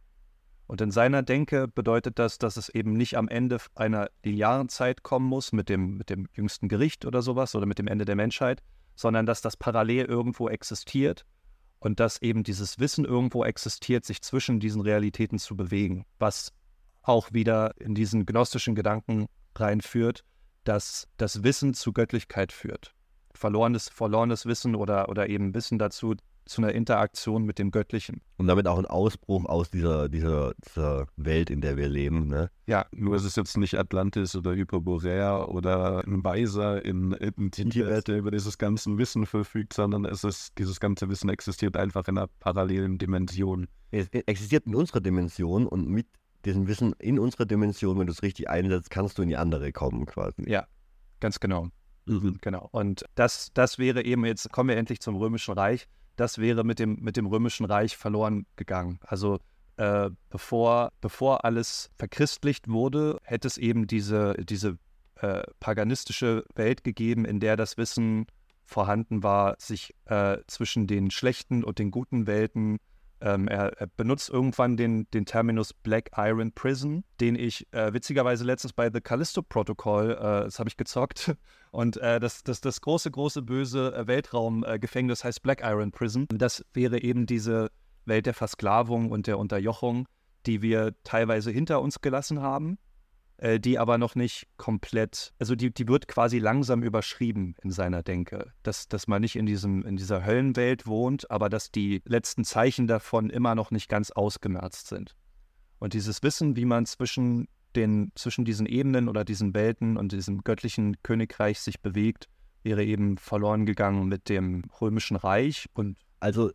Und in seiner Denke bedeutet das, dass es eben nicht am Ende einer linearen Zeit kommen muss mit dem, mit dem jüngsten Gericht oder sowas oder mit dem Ende der Menschheit, sondern dass das parallel irgendwo existiert und dass eben dieses Wissen irgendwo existiert, sich zwischen diesen Realitäten zu bewegen, was auch wieder in diesen gnostischen Gedanken reinführt, dass das Wissen zu Göttlichkeit führt. Verlorenes, verlorenes Wissen oder, oder eben Wissen dazu, zu einer Interaktion mit dem Göttlichen. Und damit auch ein Ausbruch aus dieser, dieser, dieser Welt, in der wir leben. Ne? Ja, nur ist es jetzt nicht Atlantis oder Hyperborea oder ein Weiser in, in Tibet, der über dieses ganze Wissen verfügt, sondern es ist, dieses ganze Wissen existiert einfach in einer parallelen Dimension. Es existiert in unserer Dimension und mit diesem Wissen in unserer Dimension, wenn du es richtig einsetzt, kannst du in die andere kommen quasi. Ja, ganz genau. Mhm. Genau. Und das, das wäre eben, jetzt kommen wir endlich zum Römischen Reich das wäre mit dem, mit dem Römischen Reich verloren gegangen. Also äh, bevor, bevor alles verchristlicht wurde, hätte es eben diese, diese äh, paganistische Welt gegeben, in der das Wissen vorhanden war, sich äh, zwischen den schlechten und den guten Welten ähm, er, er, benutzt irgendwann den, den Terminus Black Iron Prison, den ich äh, witzigerweise letztens bei The Callisto Protocol, äh, das habe ich gezockt, und äh, das, das, das große, große, böse äh, Weltraumgefängnis heißt Black Iron Prison. Das wäre eben diese Welt der Versklavung und der Unterjochung, die wir teilweise hinter uns gelassen haben äh, die aber noch nicht komplett, also die, die wird quasi langsam überschrieben in seiner Denke. Dass, dass man nicht in, diesem, in dieser Höllenwelt wohnt, aber dass die letzten Zeichen davon immer noch nicht ganz ausgemerzt sind. Und dieses Wissen, wie man zwischen, den, zwischen diesen Ebenen oder diesen Welten und diesem göttlichen Königreich sich bewegt, wäre eben verloren gegangen mit dem römischen Reich. Und also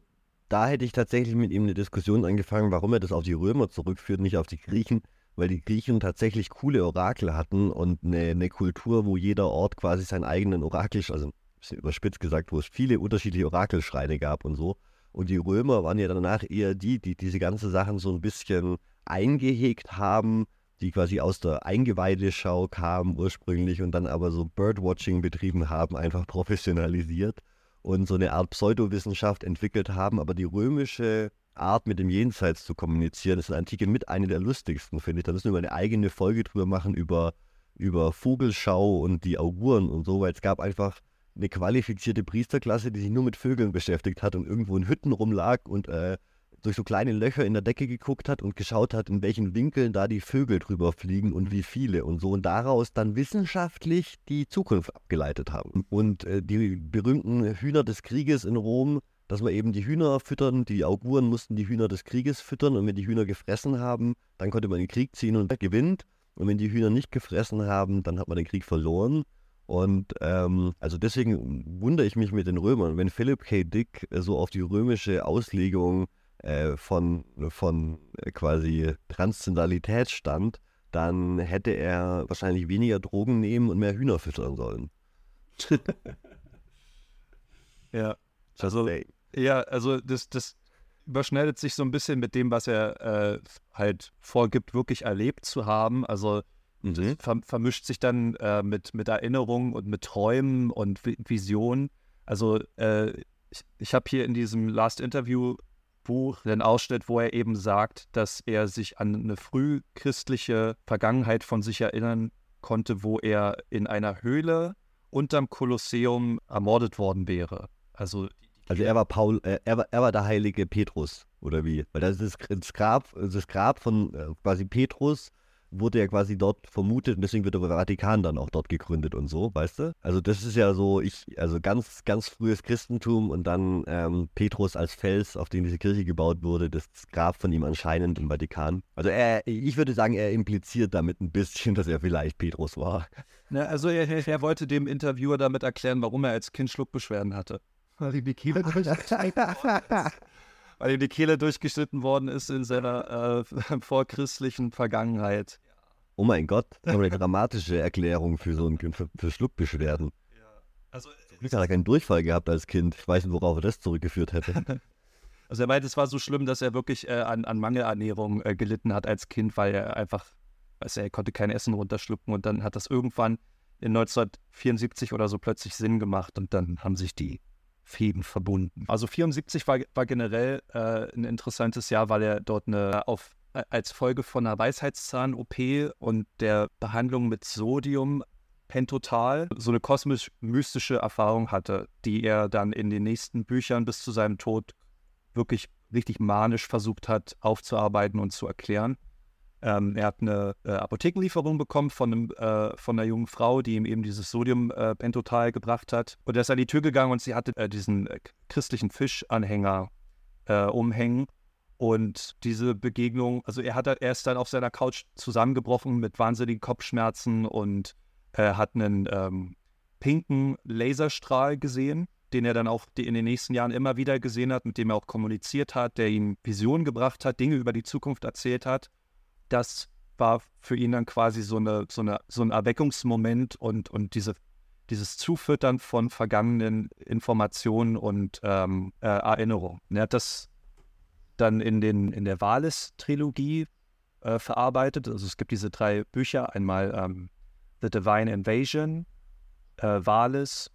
da hätte ich tatsächlich mit ihm eine Diskussion angefangen, warum er das auf die Römer zurückführt, nicht auf die Griechen weil die Griechen tatsächlich coole Orakel hatten und eine, eine Kultur, wo jeder Ort quasi seinen eigenen Orakel, also ein bisschen überspitzt gesagt, wo es viele unterschiedliche Orakelschreine gab und so. Und die Römer waren ja danach eher die, die diese ganzen Sachen so ein bisschen eingehegt haben, die quasi aus der Eingeweideschau kamen ursprünglich und dann aber so Birdwatching betrieben haben, einfach professionalisiert und so eine Art Pseudowissenschaft entwickelt haben. Aber die römische Art, mit dem Jenseits zu kommunizieren, ist in der Antike mit einer der lustigsten, finde ich. Da müssen wir eine eigene Folge drüber machen, über, über Vogelschau und die Auguren und so, weil es gab einfach eine qualifizierte Priesterklasse, die sich nur mit Vögeln beschäftigt hat und irgendwo in Hütten rumlag und äh, durch so kleine Löcher in der Decke geguckt hat und geschaut hat, in welchen Winkeln da die Vögel drüber fliegen und wie viele und so und daraus dann wissenschaftlich die Zukunft abgeleitet haben. Und äh, die berühmten Hühner des Krieges in Rom dass wir eben die Hühner füttern. Die Auguren mussten die Hühner des Krieges füttern und wenn die Hühner gefressen haben, dann konnte man den Krieg ziehen und gewinnt. Und wenn die Hühner nicht gefressen haben, dann hat man den Krieg verloren. Und ähm, also deswegen wundere ich mich mit den Römern. Wenn Philip K. Dick so auf die römische Auslegung äh, von, von äh, quasi Transzendentalität stand, dann hätte er wahrscheinlich weniger Drogen nehmen und mehr Hühner füttern sollen. ja, also ja, also das, das überschneidet sich so ein bisschen mit dem, was er äh, halt vorgibt, wirklich erlebt zu haben. Also mhm. ver vermischt sich dann äh, mit, mit Erinnerungen und mit Träumen und v Visionen. Also äh, ich, ich habe hier in diesem Last Interview Buch einen Ausschnitt, wo er eben sagt, dass er sich an eine frühchristliche Vergangenheit von sich erinnern konnte, wo er in einer Höhle unterm Kolosseum ermordet worden wäre. Also also er war Paul, äh, er, war, er war der heilige Petrus, oder wie? Weil das ist das Grab, das Grab von äh, quasi Petrus wurde ja quasi dort vermutet und deswegen wird der Vatikan dann auch dort gegründet und so, weißt du? Also das ist ja so, ich, also ganz, ganz frühes Christentum und dann ähm, Petrus als Fels, auf dem diese Kirche gebaut wurde, das Grab von ihm anscheinend im Vatikan. Also er, ich würde sagen, er impliziert damit ein bisschen, dass er vielleicht Petrus war. Ja, also er, er wollte dem Interviewer damit erklären, warum er als Kind Schluckbeschwerden hatte. Weil ihm die Kehle durchgeschnitten weil ihm die Kehle durchgeschnitten worden ist in seiner äh, vorchristlichen Vergangenheit. Oh mein Gott, das ist eine dramatische Erklärung für so ein für, für Schluckbeschwerden. Ja. Also, Glück hat er keinen Durchfall gehabt als Kind. Ich weiß nicht, worauf er das zurückgeführt hätte. Also er meint, es war so schlimm, dass er wirklich äh, an, an Mangelernährung äh, gelitten hat als Kind, weil er einfach, also er konnte kein Essen runterschlucken und dann hat das irgendwann in 1974 oder so plötzlich Sinn gemacht und dann haben sich die Fäden verbunden. Also 74 war, war generell äh, ein interessantes Jahr, weil er dort eine auf äh, als Folge von einer Weisheitszahn-OP und der Behandlung mit Sodium Pentotal so eine kosmisch-mystische Erfahrung hatte, die er dann in den nächsten Büchern bis zu seinem Tod wirklich richtig manisch versucht hat aufzuarbeiten und zu erklären. Ähm, er hat eine äh, Apothekenlieferung bekommen von, einem, äh, von einer jungen Frau, die ihm eben dieses Sodium-Pentotal äh, gebracht hat. Und er ist an die Tür gegangen und sie hatte äh, diesen äh, christlichen Fischanhänger äh, umhängen. Und diese Begegnung, also er, hat, er ist dann auf seiner Couch zusammengebrochen mit wahnsinnigen Kopfschmerzen und hat einen ähm, pinken Laserstrahl gesehen, den er dann auch in den nächsten Jahren immer wieder gesehen hat, mit dem er auch kommuniziert hat, der ihm Visionen gebracht hat, Dinge über die Zukunft erzählt hat das war für ihn dann quasi so, eine, so, eine, so ein Erweckungsmoment und, und diese, dieses Zufüttern von vergangenen Informationen und ähm, äh, Erinnerungen. Er hat das dann in, den, in der Wales-Trilogie äh, verarbeitet. Also es gibt diese drei Bücher, einmal ähm, The Divine Invasion, äh,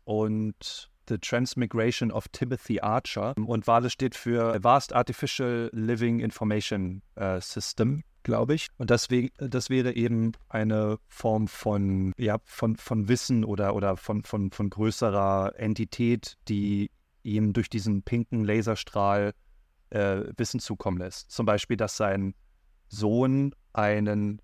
und The Transmigration of Timothy Archer. Und Wales steht für Vast Artificial Living Information äh, System glaube ich. Und deswegen, das wäre eben eine Form von, ja, von, von Wissen oder, oder von, von, von größerer Entität, die ihm durch diesen pinken Laserstrahl äh, Wissen zukommen lässt. Zum Beispiel, dass sein Sohn einen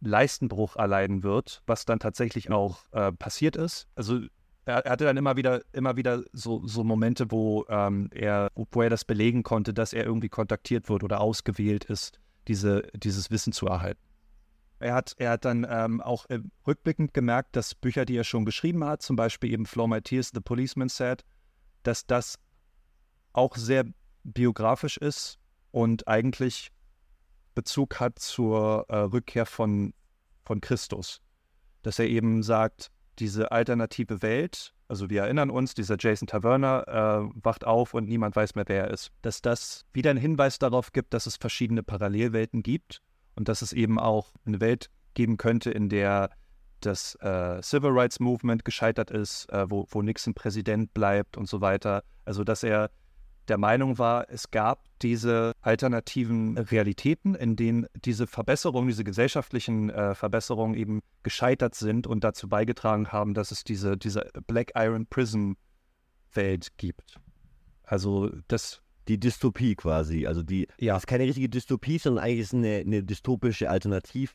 Leistenbruch erleiden wird, was dann tatsächlich auch äh, passiert ist. Also er, er, hatte dann immer wieder, immer wieder so, so Momente, wo, ähm, er, wo er das belegen konnte, dass er irgendwie kontaktiert wird oder ausgewählt ist diese, dieses Wissen zu erhalten. Er hat, er hat dann ähm, auch äh, rückblickend gemerkt, dass Bücher, die er schon geschrieben hat, zum Beispiel eben Flow My Tears, The Policeman Said, dass das auch sehr biografisch ist und eigentlich Bezug hat zur äh, Rückkehr von, von Christus. Dass er eben sagt, diese alternative Welt, also wir erinnern uns, dieser Jason Taverner äh, wacht auf und niemand weiß mehr, wer er ist. Dass das wieder einen Hinweis darauf gibt, dass es verschiedene Parallelwelten gibt und dass es eben auch eine Welt geben könnte, in der das äh, Civil Rights Movement gescheitert ist, äh, wo, wo Nixon Präsident bleibt und so weiter. Also dass er der Meinung war, es gab diese alternativen Realitäten, in denen diese Verbesserungen, diese gesellschaftlichen äh, Verbesserungen eben gescheitert sind und dazu beigetragen haben, dass es diese, diese Black Iron Prison Welt gibt. Also das. Die Dystopie quasi. Also die ja. ist keine richtige Dystopie, sondern eigentlich ist eine, eine dystopische Alternativ.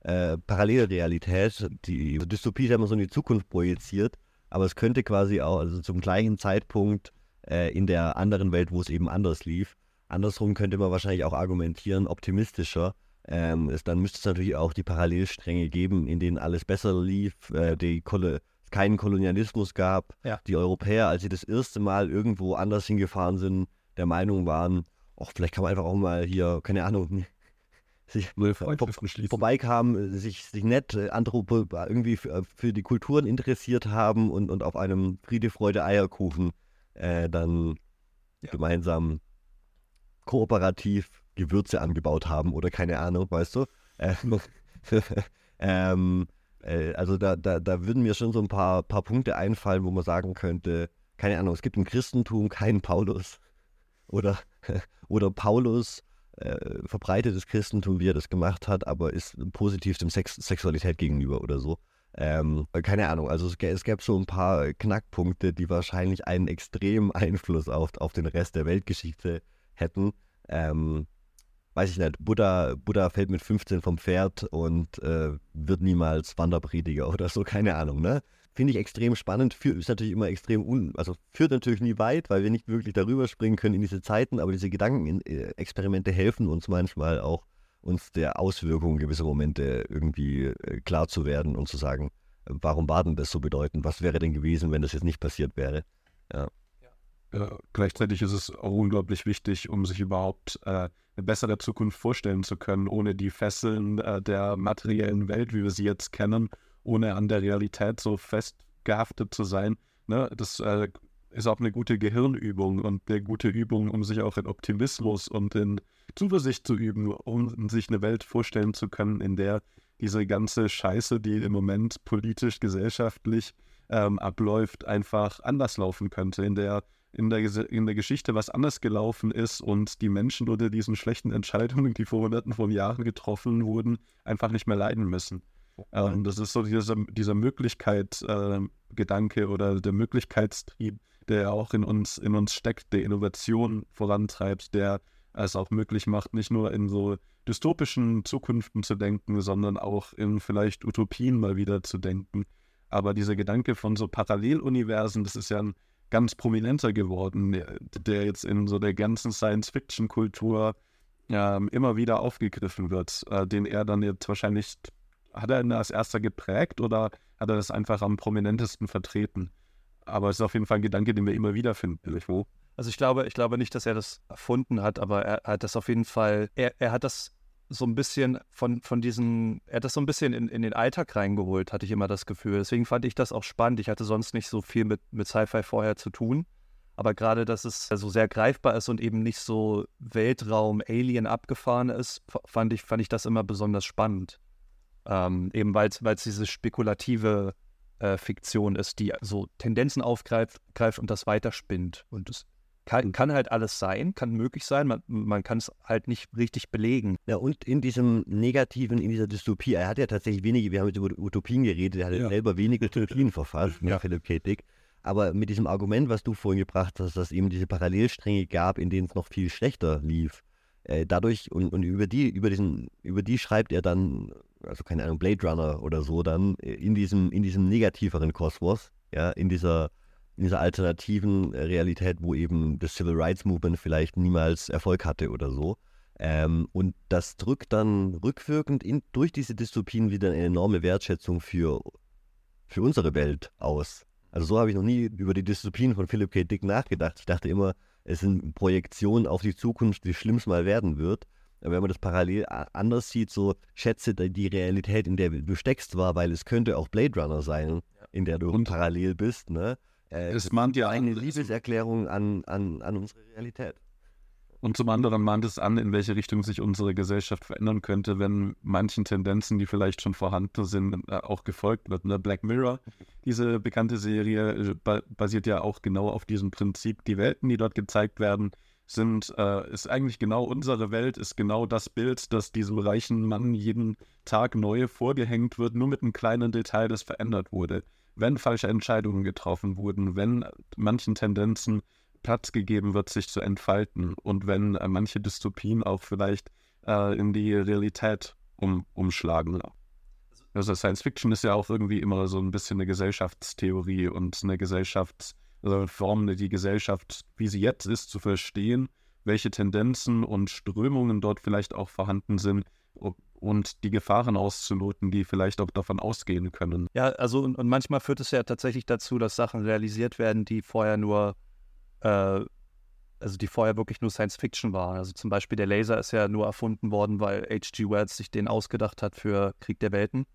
Äh, Parallelrealität. Die Dystopie ist ja immer so in die Zukunft projiziert, aber es könnte quasi auch, also zum gleichen Zeitpunkt äh, in der anderen Welt, wo es eben anders lief. Andersrum könnte man wahrscheinlich auch argumentieren, optimistischer. Ähm, es, dann müsste es natürlich auch die Parallelstränge geben, in denen alles besser lief, äh, die Kol keinen Kolonialismus gab. Ja. Die Europäer, als sie das erste Mal irgendwo anders hingefahren sind, der Meinung waren, ach, vielleicht kann man einfach auch mal hier, keine Ahnung, sich vorbeikamen, sich, sich nett äh, Anthropo irgendwie für, für, die Kulturen interessiert haben und, und auf einem Friede, Freude, Eierkuchen äh, dann ja. gemeinsam kooperativ Gewürze angebaut haben oder keine Ahnung, weißt du? Ähm, ähm, äh, also da, da, da würden mir schon so ein paar, paar Punkte einfallen, wo man sagen könnte, keine Ahnung, es gibt im Christentum keinen Paulus oder, oder Paulus äh, verbreitetes Christentum, wie er das gemacht hat, aber ist positiv dem Sex Sexualität gegenüber oder so. Ähm, keine Ahnung, also es, es gäbe so ein paar Knackpunkte, die wahrscheinlich einen extremen Einfluss auf, auf den Rest der Weltgeschichte hätten. Ähm, weiß ich nicht, Buddha, Buddha fällt mit 15 vom Pferd und äh, wird niemals Wanderprediger oder so, keine Ahnung, ne? Finde ich extrem spannend, führt, ist natürlich immer extrem un, also führt natürlich nie weit, weil wir nicht wirklich darüber springen können in diese Zeiten, aber diese Gedankenexperimente helfen uns manchmal auch, uns der Auswirkungen gewisser Momente irgendwie äh, klar zu werden und zu sagen, warum war denn das so bedeutend? Was wäre denn gewesen, wenn das jetzt nicht passiert wäre? Ja. Äh, gleichzeitig ist es auch unglaublich wichtig, um sich überhaupt äh, eine bessere Zukunft vorstellen zu können, ohne die Fesseln äh, der materiellen Welt, wie wir sie jetzt kennen, ohne an der Realität so festgehaftet zu sein. Ne? Das äh, ist auch eine gute Gehirnübung und eine gute Übung, um sich auch in Optimismus und in Zuversicht zu üben, um sich eine Welt vorstellen zu können, in der diese ganze Scheiße, die im Moment politisch, gesellschaftlich ähm, abläuft, einfach anders laufen könnte, in der in der, in der Geschichte was anders gelaufen ist und die Menschen unter diesen schlechten Entscheidungen, die vor hunderten von Jahren getroffen wurden, einfach nicht mehr leiden müssen. Ähm, das ist so dieser, dieser Möglichkeit-Gedanke äh, oder der Möglichkeitstrieb, der auch in uns, in uns steckt, der Innovation vorantreibt, der es auch möglich macht, nicht nur in so dystopischen Zukunften zu denken, sondern auch in vielleicht Utopien mal wieder zu denken. Aber dieser Gedanke von so Paralleluniversen, das ist ja ein ganz prominenter geworden, der, jetzt in so der ganzen Science-Fiction-Kultur äh, immer wieder aufgegriffen wird, äh, den er dann jetzt wahrscheinlich, hat er ihn als erster geprägt oder hat er das einfach am prominentesten vertreten? Aber es ist auf jeden Fall ein Gedanke, den wir immer wieder finden, irgendwo. Also ich glaube, ich glaube nicht, dass er das erfunden hat, aber er hat das auf jeden Fall, er, er hat das so ein bisschen von, von diesen, er hat das so ein bisschen in, in den Alltag reingeholt, hatte ich immer das Gefühl. Deswegen fand ich das auch spannend. Ich hatte sonst nicht so viel mit, mit Sci-Fi vorher zu tun. Aber gerade, dass es so sehr greifbar ist und eben nicht so Weltraum, Alien abgefahren ist, fand ich, fand ich das immer besonders spannend. Ähm, eben weil es diese spekulative äh, Fiktion ist, die so Tendenzen aufgreift greift und das weiterspinnt. Und das kann, kann halt alles sein, kann möglich sein, man, man kann es halt nicht richtig belegen. Ja, und in diesem Negativen, in dieser Dystopie, er hat ja tatsächlich wenige, wir haben jetzt über Utopien geredet, er hat ja. selber wenige Utopien verfasst, ja. Philipp K. Dick. Aber mit diesem Argument, was du vorhin gebracht hast, dass es eben diese Parallelstränge gab, in denen es noch viel schlechter lief, äh, dadurch und, und über die, über diesen, über die schreibt er dann, also keine Ahnung, Blade Runner oder so, dann äh, in diesem, in diesem negativeren Kosmos, ja, in dieser in dieser alternativen äh, Realität, wo eben das Civil Rights Movement vielleicht niemals Erfolg hatte oder so. Ähm, und das drückt dann rückwirkend in, durch diese Dystopien wieder eine enorme Wertschätzung für, für unsere Welt aus. Also so habe ich noch nie über die Dystopien von Philip K. Dick nachgedacht. Ich dachte immer, es sind Projektionen auf die Zukunft, wie schlimm es mal werden wird. Aber wenn man das parallel anders sieht, so schätze die Realität, in der du steckst, war, weil es könnte auch Blade Runner sein, in der du und parallel bist. Ne? Äh, es mahnt ja eine Liebeserklärung an, an, an unsere Realität. Und zum anderen mahnt es an, in welche Richtung sich unsere Gesellschaft verändern könnte, wenn manchen Tendenzen, die vielleicht schon vorhanden sind, äh, auch gefolgt wird. Ne? Black Mirror, diese bekannte Serie, äh, basiert ja auch genau auf diesem Prinzip. Die Welten, die dort gezeigt werden, sind, äh, ist eigentlich genau unsere Welt, ist genau das Bild, das diesem reichen Mann jeden Tag neu vorgehängt wird, nur mit einem kleinen Detail, das verändert wurde wenn falsche Entscheidungen getroffen wurden, wenn manchen Tendenzen Platz gegeben wird, sich zu entfalten und wenn äh, manche Dystopien auch vielleicht äh, in die Realität um, umschlagen. Also Science Fiction ist ja auch irgendwie immer so ein bisschen eine Gesellschaftstheorie und eine Gesellschaftsform, also die Gesellschaft, wie sie jetzt ist, zu verstehen, welche Tendenzen und Strömungen dort vielleicht auch vorhanden sind und die Gefahren auszuloten, die vielleicht auch davon ausgehen können. Ja, also und, und manchmal führt es ja tatsächlich dazu, dass Sachen realisiert werden, die vorher nur, äh, also die vorher wirklich nur Science Fiction waren. Also zum Beispiel der Laser ist ja nur erfunden worden, weil H.G. Wells sich den ausgedacht hat für Krieg der Welten.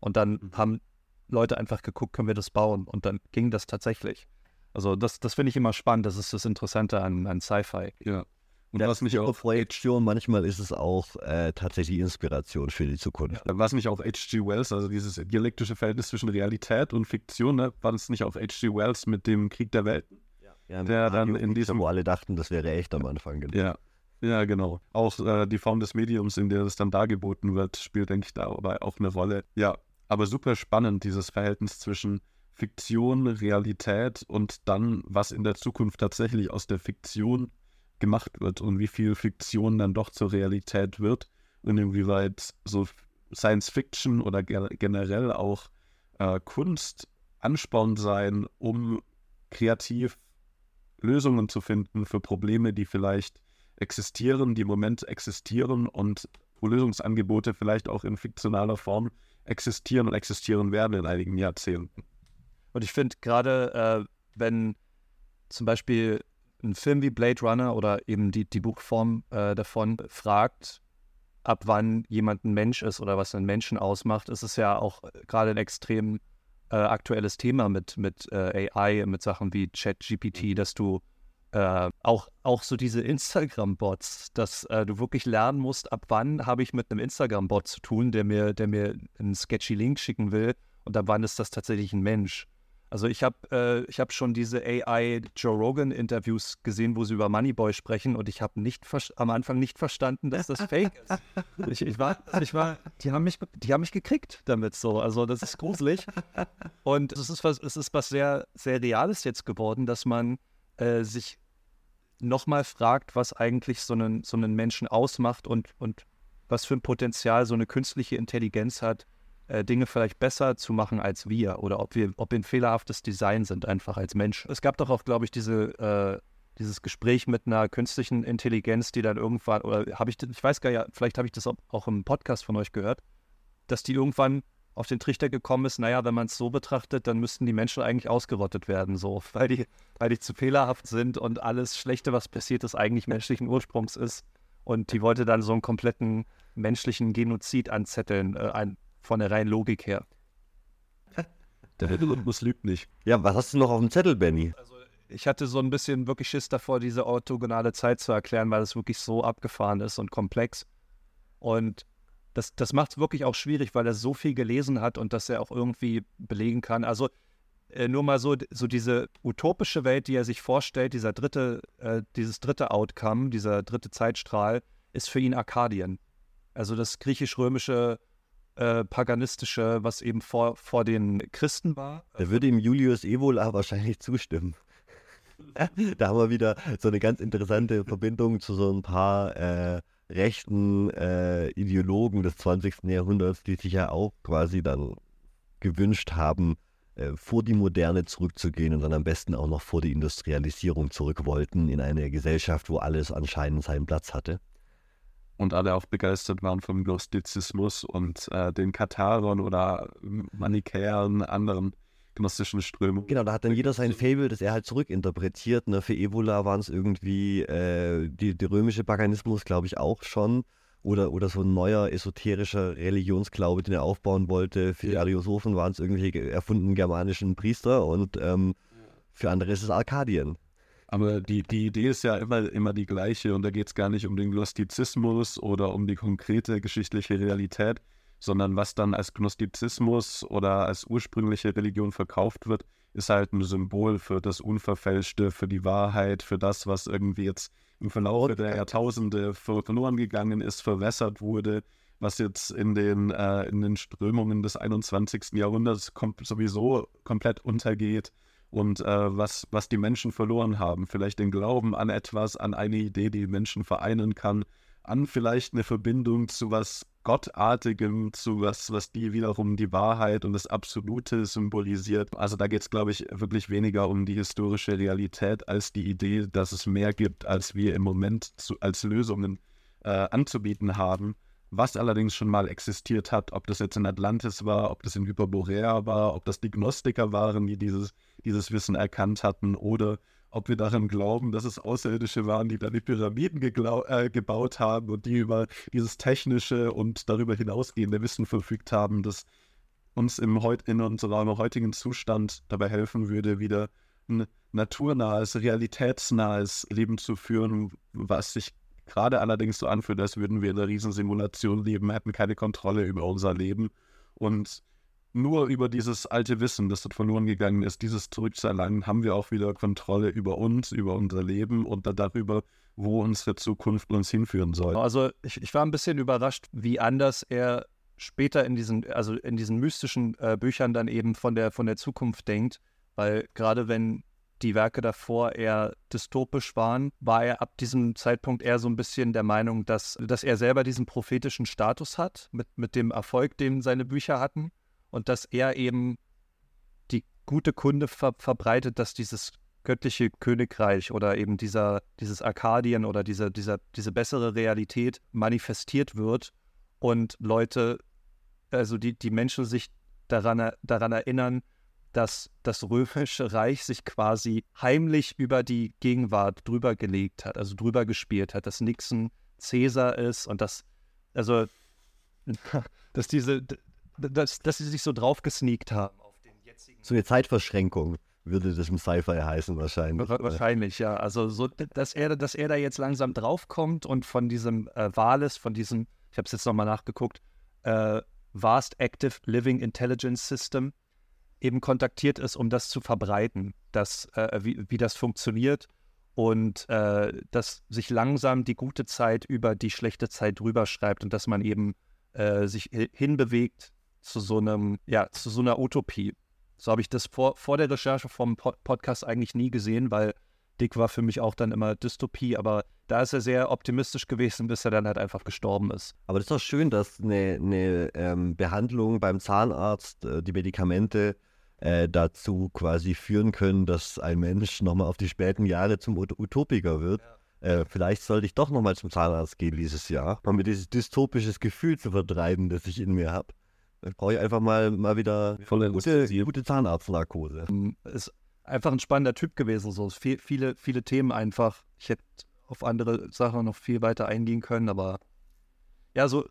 Und dann mhm. haben Leute einfach geguckt, können wir das bauen? Und dann ging das tatsächlich. Also das, das finde ich immer spannend, das ist das Interessante an, an Sci-Fi. Ja. Und das was mich auch Projektion, manchmal ist es auch äh, tatsächlich Inspiration für die Zukunft. Ja, was mich auch H.G. Wells, also dieses dialektische Verhältnis zwischen Realität und Fiktion, ne, war das nicht auch H.G. Wells mit dem Krieg der Welten? Ja, ja der dann in diesem. Wo alle dachten, das wäre echt am Anfang. Genau. Ja. Ja, genau. Auch äh, die Form des Mediums, in der es dann dargeboten wird, spielt, denke ich, dabei auch eine Rolle. Ja, aber super spannend, dieses Verhältnis zwischen Fiktion, Realität und dann, was in der Zukunft tatsächlich aus der Fiktion gemacht wird und wie viel Fiktion dann doch zur Realität wird und inwieweit so Science Fiction oder generell auch äh, Kunst Ansporn sein, um kreativ Lösungen zu finden für Probleme, die vielleicht existieren, die im Moment existieren und wo Lösungsangebote vielleicht auch in fiktionaler Form existieren und existieren werden in einigen Jahrzehnten. Und ich finde gerade, äh, wenn zum Beispiel ein Film wie Blade Runner oder eben die, die Buchform äh, davon fragt, ab wann jemand ein Mensch ist oder was einen Menschen ausmacht, ist es ja auch gerade ein extrem äh, aktuelles Thema mit, mit äh, AI, mit Sachen wie ChatGPT, mhm. dass du äh, auch, auch so diese Instagram-Bots, dass äh, du wirklich lernen musst, ab wann habe ich mit einem Instagram-Bot zu tun, der mir, der mir einen sketchy Link schicken will und ab wann ist das tatsächlich ein Mensch. Also ich habe äh, hab schon diese AI Joe Rogan Interviews gesehen, wo sie über Moneyboy sprechen und ich habe nicht am Anfang nicht verstanden, dass das Fake ist. Ich, ich, war, ich war, die haben mich, die haben mich gekriegt damit so. Also das ist gruselig. Und es ist was, es ist was sehr, sehr Reales jetzt geworden, dass man äh, sich nochmal fragt, was eigentlich so einen, so einen Menschen ausmacht und, und was für ein Potenzial so eine künstliche Intelligenz hat, äh, Dinge vielleicht besser zu machen als wir oder ob wir, ob wir ein fehlerhaftes Design sind, einfach als Mensch. Es gab doch auch, glaube ich, diese, äh, dieses Gespräch mit einer künstlichen Intelligenz, die dann irgendwann, oder habe ich, ich weiß gar nicht, vielleicht habe ich das auch im Podcast von euch gehört, dass die irgendwann auf den Trichter gekommen ist, naja, wenn man es so betrachtet, dann müssten die Menschen eigentlich ausgerottet werden, so, weil die, weil die zu fehlerhaft sind und alles Schlechte, was passiert ist, eigentlich menschlichen Ursprungs ist. Und die wollte dann so einen kompletten menschlichen Genozid anzetteln, äh, ein, von der reinen Logik her. Der Algorithmus lügt nicht. Ja, was hast du noch auf dem Zettel, Benny? Also, ich hatte so ein bisschen wirklich Schiss davor, diese orthogonale Zeit zu erklären, weil es wirklich so abgefahren ist und komplex. Und das, das macht es wirklich auch schwierig, weil er so viel gelesen hat und dass er auch irgendwie belegen kann. Also äh, nur mal so, so diese utopische Welt, die er sich vorstellt, dieser dritte, äh, dieses dritte Outcome, dieser dritte Zeitstrahl, ist für ihn Arkadien. Also das griechisch-römische äh, paganistische, was eben vor, vor den Christen war. Da würde ihm Julius Evola wahrscheinlich zustimmen. da haben wir wieder so eine ganz interessante Verbindung zu so ein paar äh, rechten äh, Ideologen des 20. Jahrhunderts, die sich ja auch quasi dann gewünscht haben, äh, vor die Moderne zurückzugehen und dann am besten auch noch vor die Industrialisierung zurück wollten in eine Gesellschaft, wo alles anscheinend seinen Platz hatte und alle auch begeistert waren vom Gnostizismus und äh, den Katharern oder Manichäern, anderen gnostischen Strömungen. Genau, da hat dann jeder sein Fable, das er halt zurückinterpretiert. Ne? Für Evola waren es irgendwie äh, die, der römische Paganismus, glaube ich, auch schon. Oder, oder so ein neuer esoterischer Religionsglaube, den er aufbauen wollte. Für die Ariosophen waren es irgendwelche erfundenen germanischen Priester und ähm, für andere ist es Arkadien. Aber die, die Idee ist ja immer, immer die gleiche und da geht es gar nicht um den Gnostizismus oder um die konkrete geschichtliche Realität, sondern was dann als Gnostizismus oder als ursprüngliche Religion verkauft wird, ist halt ein Symbol für das Unverfälschte, für die Wahrheit, für das, was irgendwie jetzt im Verlauf der Jahrtausende verloren gegangen ist, verwässert wurde, was jetzt in den, äh, in den Strömungen des 21. Jahrhunderts kom sowieso komplett untergeht und äh, was, was die Menschen verloren haben. Vielleicht den Glauben an etwas, an eine Idee, die Menschen vereinen kann, an vielleicht eine Verbindung zu was Gottartigem, zu was, was die wiederum die Wahrheit und das Absolute symbolisiert. Also da geht es, glaube ich, wirklich weniger um die historische Realität als die Idee, dass es mehr gibt, als wir im Moment zu, als Lösungen äh, anzubieten haben was allerdings schon mal existiert hat, ob das jetzt in Atlantis war, ob das in Hyperborea war, ob das die Gnostiker waren, die dieses, dieses Wissen erkannt hatten, oder ob wir daran glauben, dass es Außerirdische waren, die dann die Pyramiden äh, gebaut haben und die über dieses technische und darüber hinausgehende Wissen verfügt haben, das uns im in unserem heutigen Zustand dabei helfen würde, wieder ein naturnahes, realitätsnahes Leben zu führen, was sich gerade allerdings so anfühlt, als würden wir in einer Riesensimulation leben, hätten keine Kontrolle über unser Leben. Und nur über dieses alte Wissen, das dort verloren gegangen ist, dieses zurückzuerlangen, haben wir auch wieder Kontrolle über uns, über unser Leben und darüber, wo unsere Zukunft uns hinführen soll. Also ich, ich war ein bisschen überrascht, wie anders er später in diesen, also in diesen mystischen äh, Büchern dann eben von der, von der Zukunft denkt, weil gerade wenn die Werke davor eher dystopisch waren, war er ab diesem Zeitpunkt eher so ein bisschen der Meinung, dass, dass er selber diesen prophetischen Status hat, mit, mit dem Erfolg, den seine Bücher hatten, und dass er eben die gute Kunde ver verbreitet, dass dieses göttliche Königreich oder eben dieser, dieses Arkadien oder diese, dieser, diese bessere Realität manifestiert wird und Leute, also die, die Menschen sich daran, daran erinnern, dass das römische Reich sich quasi heimlich über die Gegenwart drüber gelegt hat, also drüber gespielt hat, dass Nixon Cäsar ist und dass, also, dass diese, dass, dass sie sich so drauf gesneakt haben auf den jetzigen. So eine Zeitverschränkung würde das im Sci-Fi heißen wahrscheinlich. Wahrscheinlich, ja. Also so, dass er, dass er da jetzt langsam draufkommt und von diesem äh, Wales, von diesem, ich habe es jetzt nochmal nachgeguckt, äh, Vast Active Living Intelligence System, eben kontaktiert ist, um das zu verbreiten, dass, äh, wie, wie das funktioniert und äh, dass sich langsam die gute Zeit über die schlechte Zeit drüber schreibt und dass man eben äh, sich hinbewegt zu so einem, ja, zu so einer Utopie. So habe ich das vor, vor der Recherche vom Pod Podcast eigentlich nie gesehen, weil Dick war für mich auch dann immer Dystopie, aber da ist er sehr optimistisch gewesen, bis er dann halt einfach gestorben ist. Aber das ist doch schön, dass eine, eine ähm, Behandlung beim Zahnarzt, äh, die Medikamente äh, dazu quasi führen können, dass ein Mensch nochmal auf die späten Jahre zum Ut Utopiker wird. Ja. Äh, vielleicht sollte ich doch nochmal zum Zahnarzt gehen dieses Jahr, um mir dieses dystopisches Gefühl zu vertreiben, das ich in mir habe. Dann brauche ich einfach mal, mal wieder gute, gute Zahnarztnarkose. Ähm, ist einfach ein spannender Typ gewesen. So viel, viele, viele Themen einfach. Ich hätte auf andere Sachen noch viel weiter eingehen können, aber ja, so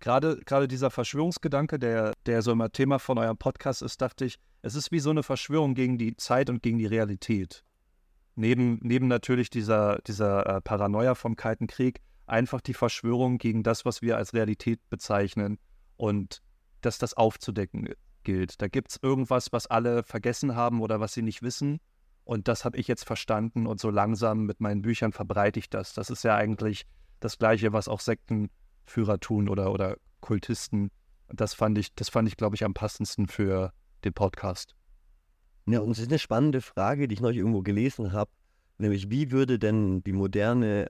gerade gerade dieser Verschwörungsgedanke, der, der so immer Thema von eurem Podcast ist, dachte ich, es ist wie so eine Verschwörung gegen die Zeit und gegen die Realität. Neben, neben natürlich dieser, dieser äh, Paranoia vom Kalten Krieg, einfach die Verschwörung gegen das, was wir als Realität bezeichnen und dass das aufzudecken gilt. Da gibt es irgendwas, was alle vergessen haben oder was sie nicht wissen. Und das habe ich jetzt verstanden und so langsam mit meinen Büchern verbreite ich das. Das ist ja eigentlich das Gleiche, was auch Sektenführer tun oder, oder Kultisten. Das fand ich, das fand ich, glaube ich, am passendsten für den Podcast. Ja, und es ist eine spannende Frage, die ich neulich irgendwo gelesen habe. Nämlich, wie würde denn die moderne,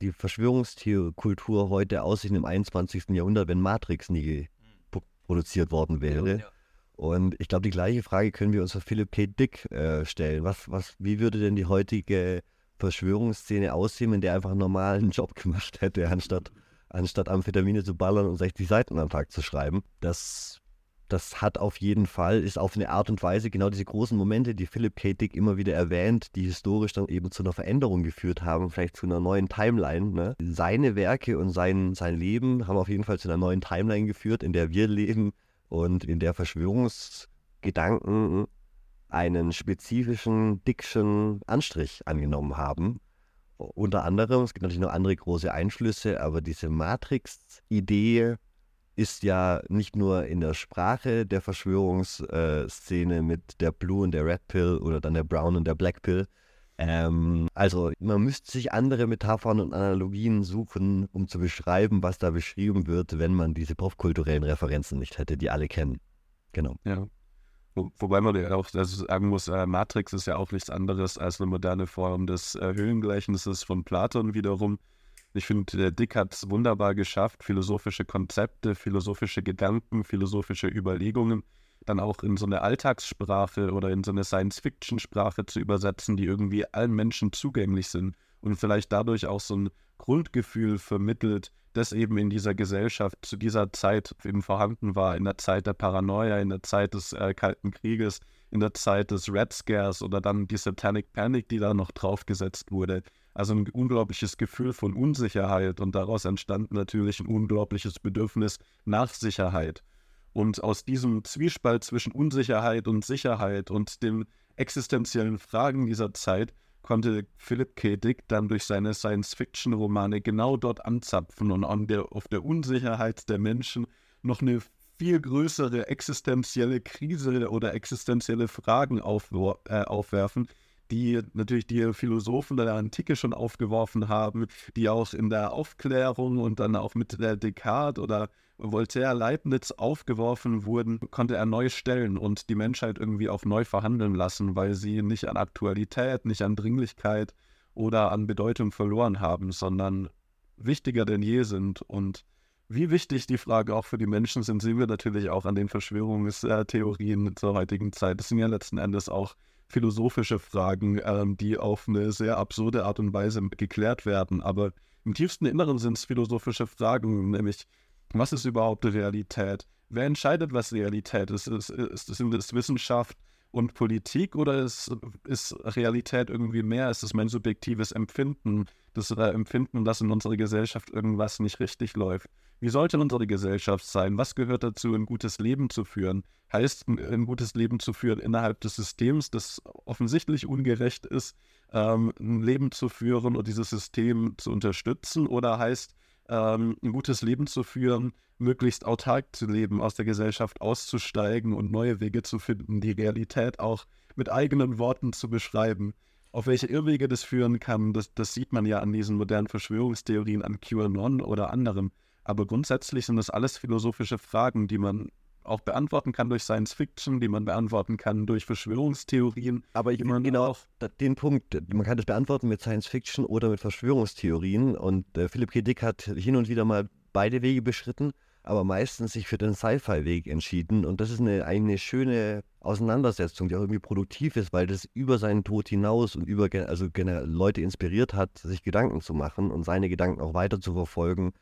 die Verschwörungskultur heute aussehen im 21. Jahrhundert, wenn Matrix nie produziert worden wäre? Ja. Und ich glaube, die gleiche Frage können wir uns für Philip K. Dick äh, stellen. Was, was, wie würde denn die heutige Verschwörungsszene aussehen, wenn der einfach einen normalen Job gemacht hätte, anstatt, anstatt Amphetamine zu ballern und 60 Seiten am Tag zu schreiben? Das das hat auf jeden Fall, ist auf eine Art und Weise genau diese großen Momente, die Philip K. Dick immer wieder erwähnt, die historisch dann eben zu einer Veränderung geführt haben, vielleicht zu einer neuen Timeline. Ne? Seine Werke und sein, sein Leben haben auf jeden Fall zu einer neuen Timeline geführt, in der wir leben und in der Verschwörungsgedanken einen spezifischen Dickschen Anstrich angenommen haben. Unter anderem, es gibt natürlich noch andere große Einflüsse, aber diese Matrix-Idee ist ja nicht nur in der Sprache der Verschwörungsszene mit der Blue und der Red Pill oder dann der Brown und der Black Pill. Ähm, also man müsste sich andere Metaphern und Analogien suchen, um zu beschreiben, was da beschrieben wird, wenn man diese popkulturellen Referenzen nicht hätte, die alle kennen. Genau. Ja. Wo, wobei man ja auch also sagen muss, äh, Matrix ist ja auch nichts anderes als eine moderne Form des äh, Höhlengleichnisses von Platon wiederum. Ich finde, Dick hat es wunderbar geschafft, philosophische Konzepte, philosophische Gedanken, philosophische Überlegungen dann auch in so eine Alltagssprache oder in so eine Science-Fiction-Sprache zu übersetzen, die irgendwie allen Menschen zugänglich sind und vielleicht dadurch auch so ein Grundgefühl vermittelt, das eben in dieser Gesellschaft zu dieser Zeit eben vorhanden war, in der Zeit der Paranoia, in der Zeit des äh, Kalten Krieges, in der Zeit des Red Scares oder dann die Satanic Panic, die da noch draufgesetzt wurde. Also ein unglaubliches Gefühl von Unsicherheit und daraus entstand natürlich ein unglaubliches Bedürfnis nach Sicherheit. Und aus diesem Zwiespalt zwischen Unsicherheit und Sicherheit und den existenziellen Fragen dieser Zeit konnte Philip K. Dick dann durch seine Science-Fiction-Romane genau dort anzapfen und der, auf der Unsicherheit der Menschen noch eine viel größere existenzielle Krise oder existenzielle Fragen auf, äh, aufwerfen, die natürlich die Philosophen der Antike schon aufgeworfen haben, die auch in der Aufklärung und dann auch mit der Descartes oder Voltaire, Leibniz aufgeworfen wurden, konnte er neu stellen und die Menschheit irgendwie auch neu verhandeln lassen, weil sie nicht an Aktualität, nicht an Dringlichkeit oder an Bedeutung verloren haben, sondern wichtiger denn je sind. Und wie wichtig die Frage auch für die Menschen sind, sehen wir natürlich auch an den Verschwörungstheorien zur heutigen Zeit. Das sind ja letzten Endes auch philosophische Fragen, ähm, die auf eine sehr absurde Art und Weise geklärt werden. Aber im tiefsten Inneren sind es philosophische Fragen, nämlich was ist überhaupt Realität? Wer entscheidet, was Realität ist? Ist, ist, ist, ist Wissenschaft und Politik oder ist, ist Realität irgendwie mehr? Ist es mein subjektives Empfinden, das äh, Empfinden, dass in unserer Gesellschaft irgendwas nicht richtig läuft? Wie sollte unsere Gesellschaft sein? Was gehört dazu, ein gutes Leben zu führen? Heißt, ein gutes Leben zu führen innerhalb des Systems, das offensichtlich ungerecht ist, ähm, ein Leben zu führen und dieses System zu unterstützen? Oder heißt, ähm, ein gutes Leben zu führen, möglichst autark zu leben, aus der Gesellschaft auszusteigen und neue Wege zu finden, die Realität auch mit eigenen Worten zu beschreiben. Auf welche Irrwege das führen kann, das, das sieht man ja an diesen modernen Verschwörungstheorien, an QAnon oder anderem. Aber grundsätzlich sind das alles philosophische Fragen, die man auch beantworten kann durch Science Fiction, die man beantworten kann durch Verschwörungstheorien. Aber ich meine genau auch den Punkt, man kann das beantworten mit Science Fiction oder mit Verschwörungstheorien. Und äh, Philipp K. Dick hat hin und wieder mal beide Wege beschritten, aber meistens sich für den Sci-Fi-Weg entschieden. Und das ist eine, eine schöne Auseinandersetzung, die auch irgendwie produktiv ist, weil das über seinen Tod hinaus und über also Leute inspiriert hat, sich Gedanken zu machen und seine Gedanken auch weiter zu verfolgen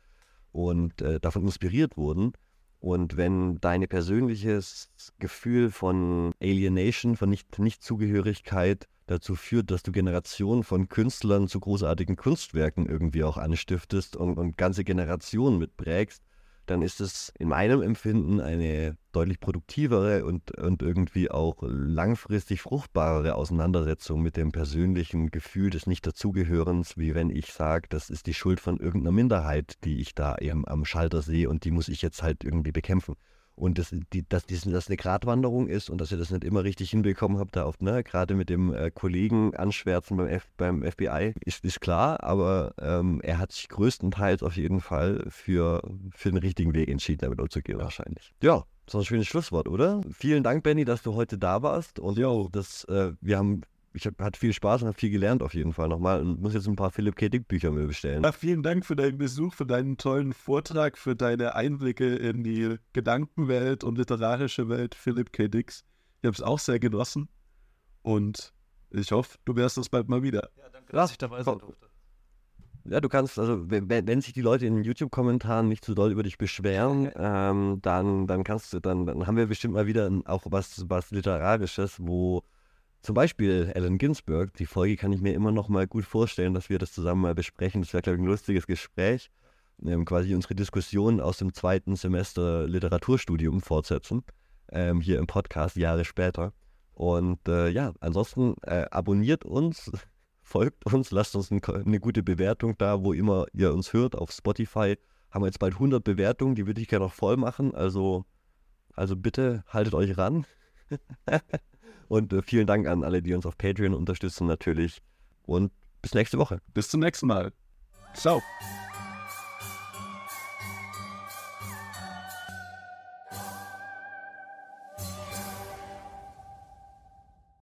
und äh, davon inspiriert wurden. Und wenn dein persönliches Gefühl von Alienation, von Nicht Nichtzugehörigkeit dazu führt, dass du Generationen von Künstlern zu großartigen Kunstwerken irgendwie auch anstiftest und, und ganze Generationen mitprägst, dann ist es in meinem Empfinden eine deutlich produktivere und, und irgendwie auch langfristig fruchtbarere Auseinandersetzung mit dem persönlichen Gefühl des Nicht-Dazugehörens, wie wenn ich sage, das ist die Schuld von irgendeiner Minderheit, die ich da eben am Schalter sehe und die muss ich jetzt halt irgendwie bekämpfen. Und das, die, dass das eine Gratwanderung ist und dass ihr das nicht immer richtig hinbekommen habt, da oft, ne, gerade mit dem äh, Kollegen anschwärzen beim, F, beim FBI, ist, ist klar, aber ähm, er hat sich größtenteils auf jeden Fall für, für den richtigen Weg entschieden, damit umzugehen, wahrscheinlich. Ja, das ist ein schönes Schlusswort, oder? Vielen Dank, Benny, dass du heute da warst. Und jo. das, äh, wir haben ich hab, hatte viel Spaß und habe viel gelernt auf jeden Fall nochmal und muss jetzt ein paar Philipp K. Dick Bücher mir bestellen. Ja, vielen Dank für deinen Besuch, für deinen tollen Vortrag, für deine Einblicke in die Gedankenwelt und literarische Welt Philipp K. Dicks. Ich habe es auch sehr genossen und ich hoffe, du wärst es bald mal wieder. Ja, danke, dass ich dabei sein durfte. Ja, du kannst, also wenn, wenn sich die Leute in den YouTube-Kommentaren nicht zu doll über dich beschweren, ähm, dann, dann kannst du, dann, dann haben wir bestimmt mal wieder auch was, was Literarisches, wo zum Beispiel Allen Ginsberg, die Folge kann ich mir immer noch mal gut vorstellen, dass wir das zusammen mal besprechen. Das wäre, glaube ich, ein lustiges Gespräch. Ähm, quasi unsere Diskussion aus dem zweiten Semester Literaturstudium fortsetzen. Ähm, hier im Podcast Jahre später. Und äh, ja, ansonsten äh, abonniert uns, folgt uns, lasst uns ein, eine gute Bewertung da, wo immer ihr uns hört. Auf Spotify haben wir jetzt bald 100 Bewertungen, die würde ich gerne noch voll machen. Also, also bitte haltet euch ran. Und äh, vielen Dank an alle, die uns auf Patreon unterstützen natürlich. Und bis nächste Woche. Bis zum nächsten Mal. Ciao.